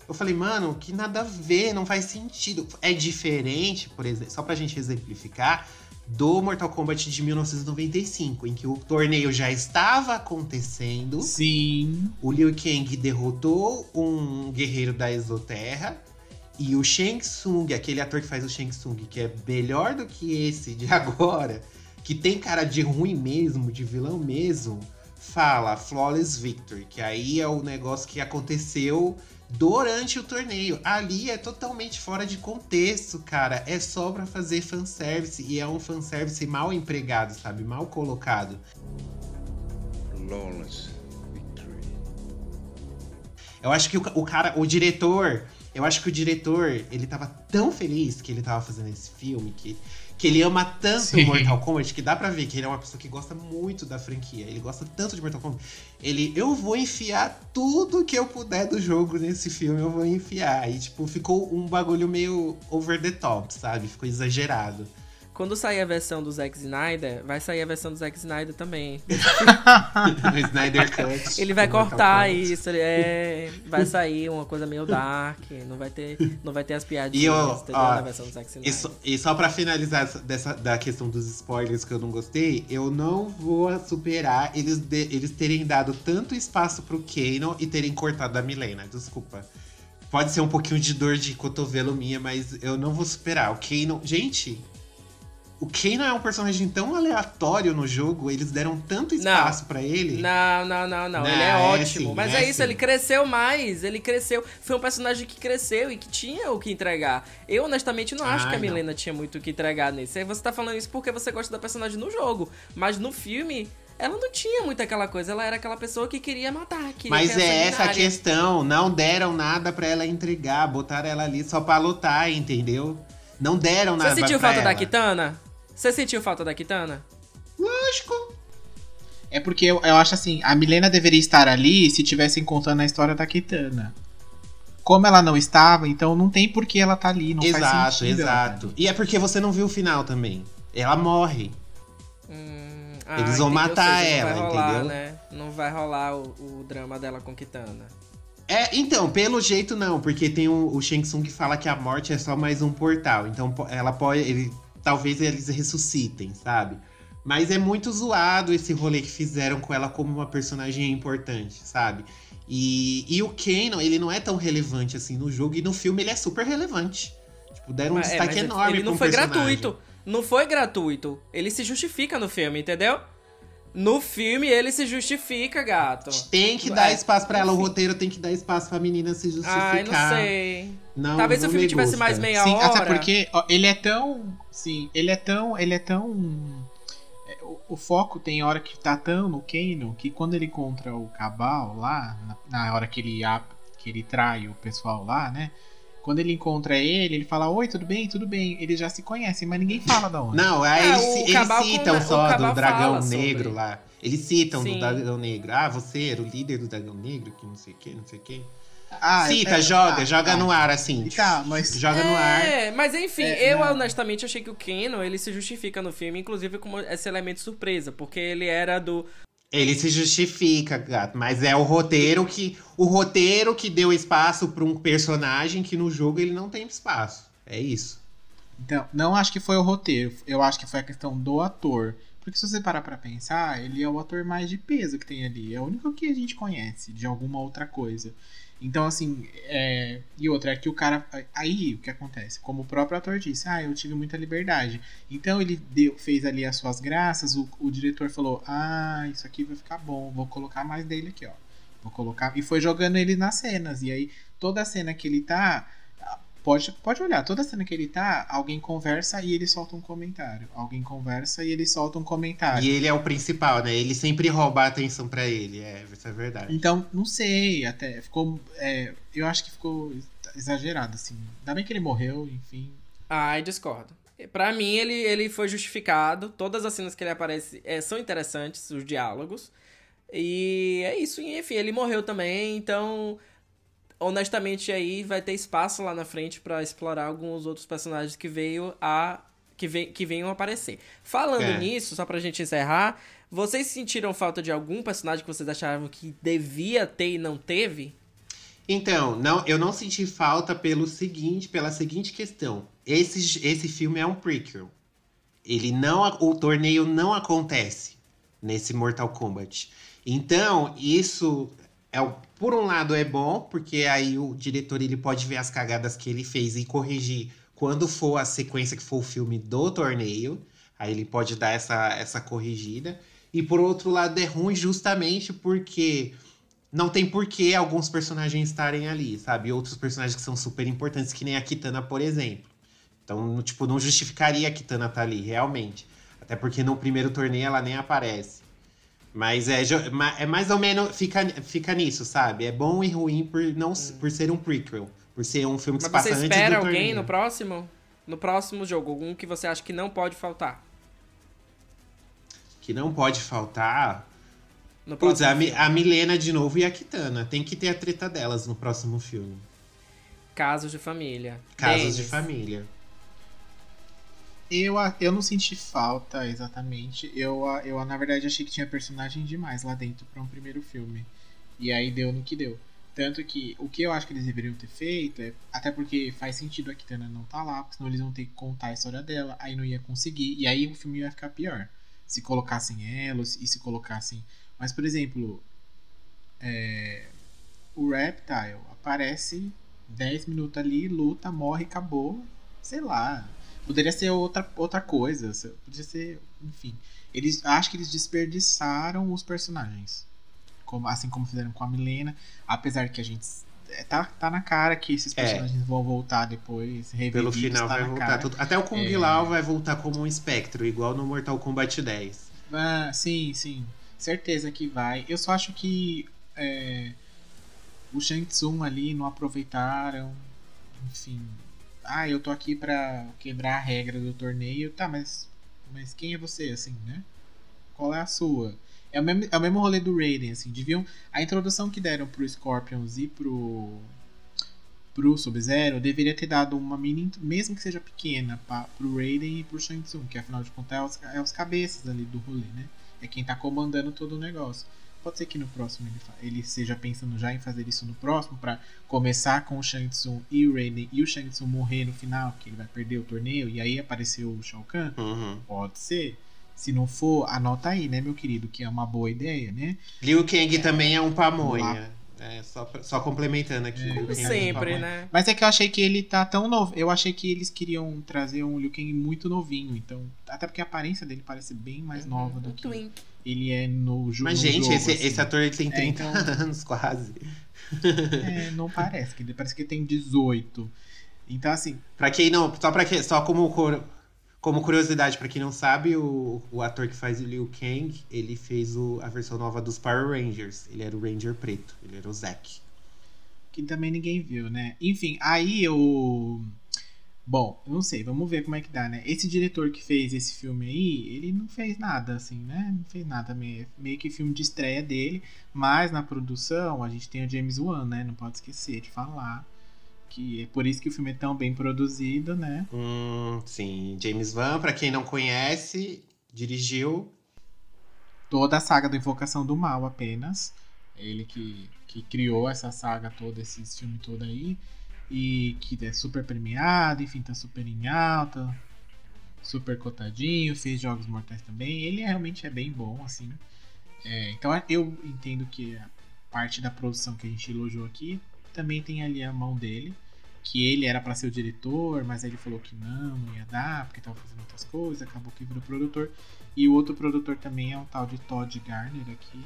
Eu falei, mano, que nada a ver, não faz sentido. É diferente, por exemplo, só pra gente exemplificar, do Mortal Kombat de 1995, em que o torneio já estava acontecendo. Sim. O Liu Kang derrotou um guerreiro da Exoterra. E o Shang Tsung, aquele ator que faz o Shang Tsung, que é melhor do que esse de agora, que tem cara de ruim mesmo, de vilão mesmo, fala Flawless Victory, que aí é o negócio que aconteceu durante o torneio. Ali é totalmente fora de contexto, cara. É só pra fazer fanservice e é um fanservice mal empregado, sabe? Mal colocado. Flawless victory. Eu acho que o, o cara, o diretor, eu acho que o diretor, ele tava tão feliz que ele tava fazendo esse filme, que, que ele ama tanto Sim. Mortal Kombat, que dá pra ver que ele é uma pessoa que gosta muito da franquia. Ele gosta tanto de Mortal Kombat. Ele, eu vou enfiar tudo que eu puder do jogo nesse filme, eu vou enfiar. E, tipo, ficou um bagulho meio over the top, sabe? Ficou exagerado. Quando sair a versão do Zack Snyder, vai sair a versão do Zack Snyder também. o Snyder Cut. Ele vai cortar isso, ele é, vai sair uma coisa meio dark, não vai ter, não vai ter as E piadinhas, eu, entendeu? ó, versão do Zack Snyder. e, só, e só pra finalizar essa- dessa, da questão dos spoilers que eu não gostei, eu não vou superar eles, de- eles terem dado tanto espaço pro Kanon e terem cortado a Milena. Desculpa. Pode ser um pouquinho de dor de cotovelo minha, mas eu não vou superar. O Kanon. Gente. O Kanon é um personagem tão aleatório no jogo, eles deram tanto espaço pra ele. Não, não, não, não. Não, ele é é ótimo. sim, Mas é é, isso, sim. ele cresceu mais. Ele cresceu. Foi um personagem que cresceu e que tinha o que entregar. Eu, honestamente, não acho Ai, que a não. Milena tinha muito o que entregar nesse. Aí Você tá falando isso porque você gosta da personagem no jogo. Mas no filme, ela não tinha muito aquela coisa. Ela era aquela pessoa que queria matar. Queria Mas é essa a questão. Não deram nada pra ela entregar. Botaram ela ali só pra lutar, entendeu? Não deram nada Você sentiu falta ela. da Kitana? Você sentiu falta da Kitana? Lógico. É porque eu, eu acho assim, a Milena deveria estar ali se tivessem contando a história da Kitana. como ela não estava, então não tem por que ela tá ali, não exato, faz sentido. Exato, E é porque você não viu o final também. Ela morre. Hum, Eles vão entendi. matar seja, ela, não vai rolar, entendeu? Né? Não vai rolar o, o drama dela com Kitana. É, então, pelo jeito não, porque tem o, o Shang Tsung que fala que a morte é só mais um portal. Então ela pode. Ele, talvez eles ressuscitem, sabe? Mas é muito zoado esse rolê que fizeram com ela como uma personagem importante, sabe? E, e o Kanon, ele não é tão relevante assim no jogo, e no filme ele é super relevante. Tipo, deram um Mas- é, destaque mas enorme Ele não foi personagem. gratuito. Não foi gratuito. Ele se justifica no filme, entendeu? No filme ele se justifica, gato. Tem que dar espaço pra ela, o roteiro tem que dar espaço pra menina se justificar. Ai, não sei. Não, Talvez se não o filme me tivesse mais meia Sim, hora. até porque ó, ele é tão. Sim, ele é tão. Ele é tão. é, O, o foco tem hora que tá tão no Kano que quando ele encontra o Cabal lá, na, na hora que ele, que ele trai o pessoal lá, né? Quando ele encontra ele, ele fala: Oi, tudo bem? Tudo bem. Eles já se conhecem, mas ninguém fala da onde. Não, aí É, eles, eles citam com- o só do dragão fala sobre. negro lá. Eles citam Sim. do dragão negro. Ah, você era o líder do dragão negro, que não sei o que, não sei o que. Ah, Cita, é- joga, ah, joga tá. no ar assim. Tá, mas- Joga no ar. É, mas enfim, É, eu não. honestamente achei que o Keno, ele se justifica no filme, inclusive como esse elemento surpresa, porque ele era do... Ele se justifica, gato, mas é o roteiro que o roteiro que deu espaço pra um personagem que no jogo ele não tem espaço. É isso. Então, não acho que foi o roteiro. Eu acho que foi a questão do ator. Porque se você parar pra pensar, ele é o ator mais de peso que tem ali. É o único que a gente conhece de alguma outra coisa. Então, assim, é... e outra é que o cara. Aí, o que acontece? Como o próprio ator disse, ah, eu tive muita liberdade. Então, ele deu, fez ali as suas graças. O, o diretor falou, ah, isso aqui vai ficar bom, vou colocar mais dele aqui, ó. Vou colocar. E foi jogando ele nas cenas. E aí, toda a cena que ele tá. Pode, pode olhar, toda cena que ele tá, alguém conversa e ele solta um comentário. Alguém conversa e ele solta um comentário. E ele é o principal, né? Ele sempre rouba a atenção pra ele. É, isso é verdade. Então, não sei, até ficou. é, eu acho que ficou exagerado, assim. Ainda bem que ele morreu, enfim. Ai, discordo. Pra mim, ele, ele foi justificado, todas as cenas que ele aparece é, são interessantes, os diálogos, e é isso, enfim, ele morreu também, então... Honestamente, aí vai ter espaço lá na frente pra explorar alguns outros personagens que veio a que, vem, que venham aparecer. Falando É. nisso, só pra gente encerrar, vocês sentiram falta de algum personagem que vocês achavam que devia ter e não teve? Então, não, eu não senti falta pelo seguinte, pela seguinte questão. Esse, esse filme é um prequel. Ele não, o torneio não acontece nesse Mortal Kombat. Então, isso é o- por um lado é bom, porque aí o diretor ele pode ver as cagadas que ele fez e corrigir quando for a sequência que for o filme do torneio. Aí ele pode dar essa, essa corrigida. E por outro lado é ruim justamente porque não tem porquê alguns personagens estarem ali, sabe? Outros personagens que são super importantes, que nem a Kitana, por exemplo. Então, tipo, não justificaria a Kitana estar ali, realmente. Até porque no primeiro torneio ela nem aparece. Mas é, é mais ou menos. Fica, fica nisso, sabe? É bom e ruim por, não, s- por ser um prequel. Por ser um filme que Mas se você passa antes espera alguém torneio. no próximo? No próximo jogo, algum que você acha que não pode faltar? Que não pode faltar. No Putz, a, a Milena de novo e a Kitana. Tem que ter a treta delas no próximo filme. Casos de família. Casos de Denis. família. Eu, eu não senti falta exatamente. Eu, eu, na verdade, achei que tinha personagem demais lá dentro pra um primeiro filme. E aí deu no que deu. Tanto que o que eu acho que eles deveriam ter feito é. Até porque faz sentido a Kitana não tá lá, porque senão eles vão ter que contar a história dela, aí não ia conseguir, e aí o filme ia ficar pior. Se colocassem elas e se colocassem. Mas, por exemplo, é, o Reptile aparece 10 minutos ali, luta, morre, acabou. Sei lá. Poderia ser outra, outra coisa. Podia ser. Enfim. Eles, acho que eles desperdiçaram os personagens. Como, assim como fizeram com a Milena. Apesar que a gente. é, Tá, tá na cara que esses É. personagens vão voltar depois. Pelo revividos, final tá vai voltar tudo. Até o Kung É. Lao vai voltar como um espectro, igual no Mortal Kombat 10. Ah, sim, sim. Certeza que vai. Eu só acho que é, o Shang Tsung ali não aproveitaram. Enfim. Ah, eu tô aqui pra quebrar a regra do torneio. Tá, mas, mas quem é você, assim, né? Qual é a sua? É o mesmo, é o mesmo rolê do Raiden, assim. Deviam. A introdução que deram pro Scorpions e pro. pro Sub-Zero, deveria ter dado uma mini, mesmo que seja pequena, pra, pro Raiden e pro Shang Tsung, que afinal de contas é os, é os cabeças ali do rolê, né? É quem tá comandando todo o negócio. Pode ser que no próximo ele, ele seja pensando já em fazer isso no próximo, pra começar com o Shang Tsung e o Raiden e o Shang Tsung morrer no final, porque ele vai perder o torneio, e aí apareceu o Shao Kahn. Uhum. Pode ser. Se não for, anota aí, né, meu querido, que é uma boa ideia, né? Liu Kang também é um pamonha. É, só, só complementando aqui. Liu Kang é um Sempre, né? Mas é que eu achei que ele tá tão novo. Eu achei que eles queriam trazer um Liu Kang muito novinho, então. Até porque a aparência dele parece bem mais nova do que Twink. Ele é no, Mas, no gente, jogo. esse, assim. esse ator ele tem É, 30 então- anos quase. É, não parece, que ele parece que tem 18. Então, assim, Pra quem não. Só, pra que, só como, como curiosidade, pra quem não sabe, o, o ator que faz o Liu Kang, ele fez o- a versão nova dos Power Rangers. Ele era o Ranger preto, ele era o Zack. que também ninguém viu, né? Enfim, aí eu. Bom, eu não sei, vamos ver como é que dá, né? Esse diretor que fez esse filme aí, ele não fez nada, assim, né? Não fez nada, meio, meio que filme de estreia dele. Mas na produção a gente tem o James Wan, né? Não pode esquecer de falar. Que é por isso que o filme é tão bem produzido, né? Hum, sim, James Van, pra quem não conhece, dirigiu. Toda a saga do Invocação do Mal apenas. Ele que, que criou essa saga toda, esse filme todo aí. E que é super premiado, enfim, tá super em alta. Super cotadinho, fez Jogos Mortais também. Ele realmente é bem bom, assim. É, então eu entendo que a parte da produção que a gente elogiou aqui também tem ali a mão dele. Que ele era pra ser o diretor, mas ele falou que não, não ia dar, porque tava fazendo outras coisas, acabou que virou produtor. E o outro produtor também é um tal de Todd Garner aqui,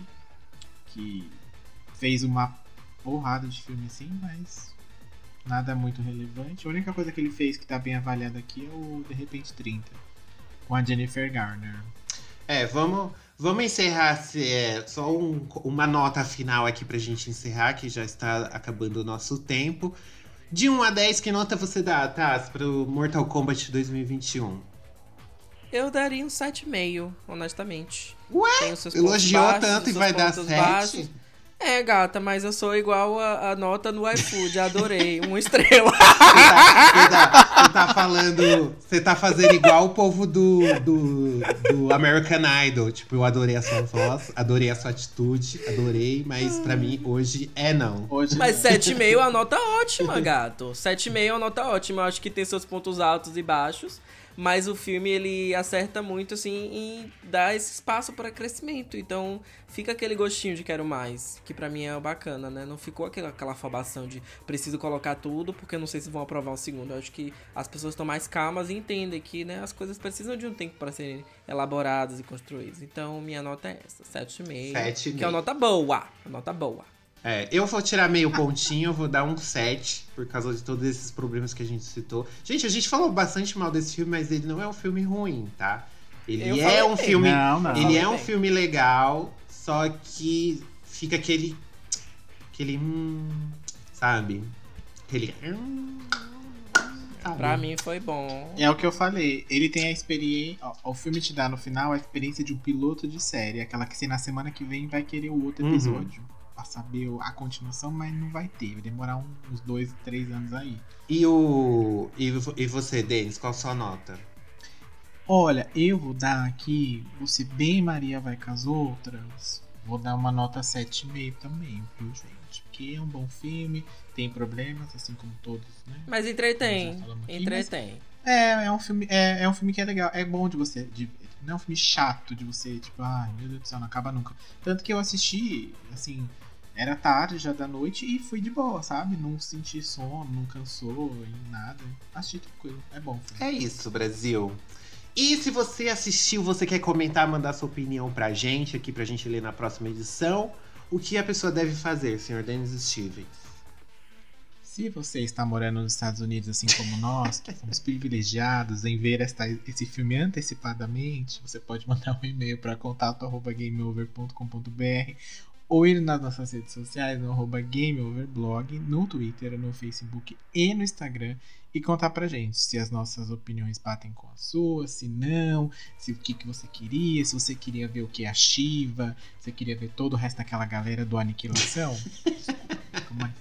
que fez uma porrada de filme assim, mas nada muito relevante. A única coisa que ele fez que tá bem avaliada aqui é o De Repente 30, com a Jennifer Garner. É, vamos, vamos encerrar. se- é, só um- uma nota final aqui pra gente encerrar, que já está acabando o nosso tempo. De 1 a 10, que nota você dá, Taz, pro Mortal Kombat 2021? Eu daria um 7,5, honestamente. Ué? Elogiou baixos, tanto e vai dar pontos 7? baixos. É, gata, mas eu sou igual a, a nota no iFood, adorei. Uma estrela. Você tá, você tá falando. Você tá fazendo igual o povo do, do, do American Idol. Tipo, eu adorei a sua voz, adorei a sua atitude, adorei, mas pra mim hoje é não. Hoje Mas 7,5 é uma nota ótima, gato. 7,5 é uma nota ótima. Eu acho que tem seus pontos altos e baixos. Mas o filme, ele acerta muito, assim, em dar esse espaço para crescimento. Então, fica aquele gostinho de quero mais. Que pra mim é bacana, né? Não ficou aquela, aquela afobação de preciso colocar tudo, porque eu não sei se vão aprovar o segundo. Eu acho que as pessoas estão mais calmas e entendem que, né, as coisas precisam de um tempo para serem elaboradas e construídas. Então, minha nota é essa, 7,5. 7,5. Que é uma nota boa. Uma nota boa. É, eu vou tirar meio pontinho, eu vou dar um 7, por causa de todos esses problemas que a gente citou. Gente, a gente falou bastante mal desse filme, mas ele não é um filme ruim, tá? Ele Eu é um bem. filme. Não, não. Ele é um bem. filme legal, só que fica aquele. aquele. Hum, sabe? Aquele. hum, sabe? Pra mim foi bom. É o que eu falei. Ele tem a experiência. O filme te dá no final a experiência de um piloto de série. Aquela que você na semana que vem vai querer o outro Uhum. episódio. Pra saber a continuação, mas não vai ter. Vai demorar um- uns dois, três anos aí. E o. E, e você, Denis, qual a sua nota? Olha, eu vou dar aqui. Você bem Maria vai com as outras. Vou dar uma nota 7,5 também, viu, gente? Porque é um bom filme, tem problemas, assim como todos, né? Mas entretém. Aqui, Entretém. É, é um filme, é, é um filme que é legal. É bom de você. De, não é um filme chato de você, tipo, ai meu Deus do céu, não acaba nunca. Tanto que eu assisti, assim, era tarde já da noite e fui de boa, sabe? Não senti sono, não cansou em nada. Assisti tranquilo. É bom. É isso, Brasil. E se você assistiu, você quer comentar, mandar sua opinião pra gente aqui, pra gente ler na próxima edição, o que a pessoa deve fazer, senhor Dennis Stevens? Se você está morando nos Estados Unidos, assim como nós, que fomos privilegiados em ver esta, esse filme antecipadamente, você pode mandar um e-mail para contato.gameover.com.br ou ir nas nossas redes sociais, no arroba GameOverblog, no Twitter, no Facebook e no Instagram e contar pra gente se as nossas opiniões batem com as suas, se não, se o que, que você queria, se você queria ver o que é a Shiva, se você queria ver todo o resto daquela galera do Aniquilação. Mas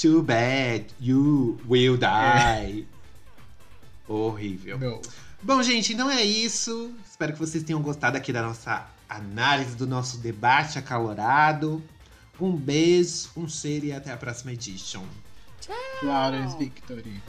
Too bad you will die. Horrível. Não. Bom, gente, então é isso. Espero que vocês tenham gostado aqui da nossa análise, do nosso debate acalorado. Um beijo, um cheiro e até a próxima edition. Flawless Victory.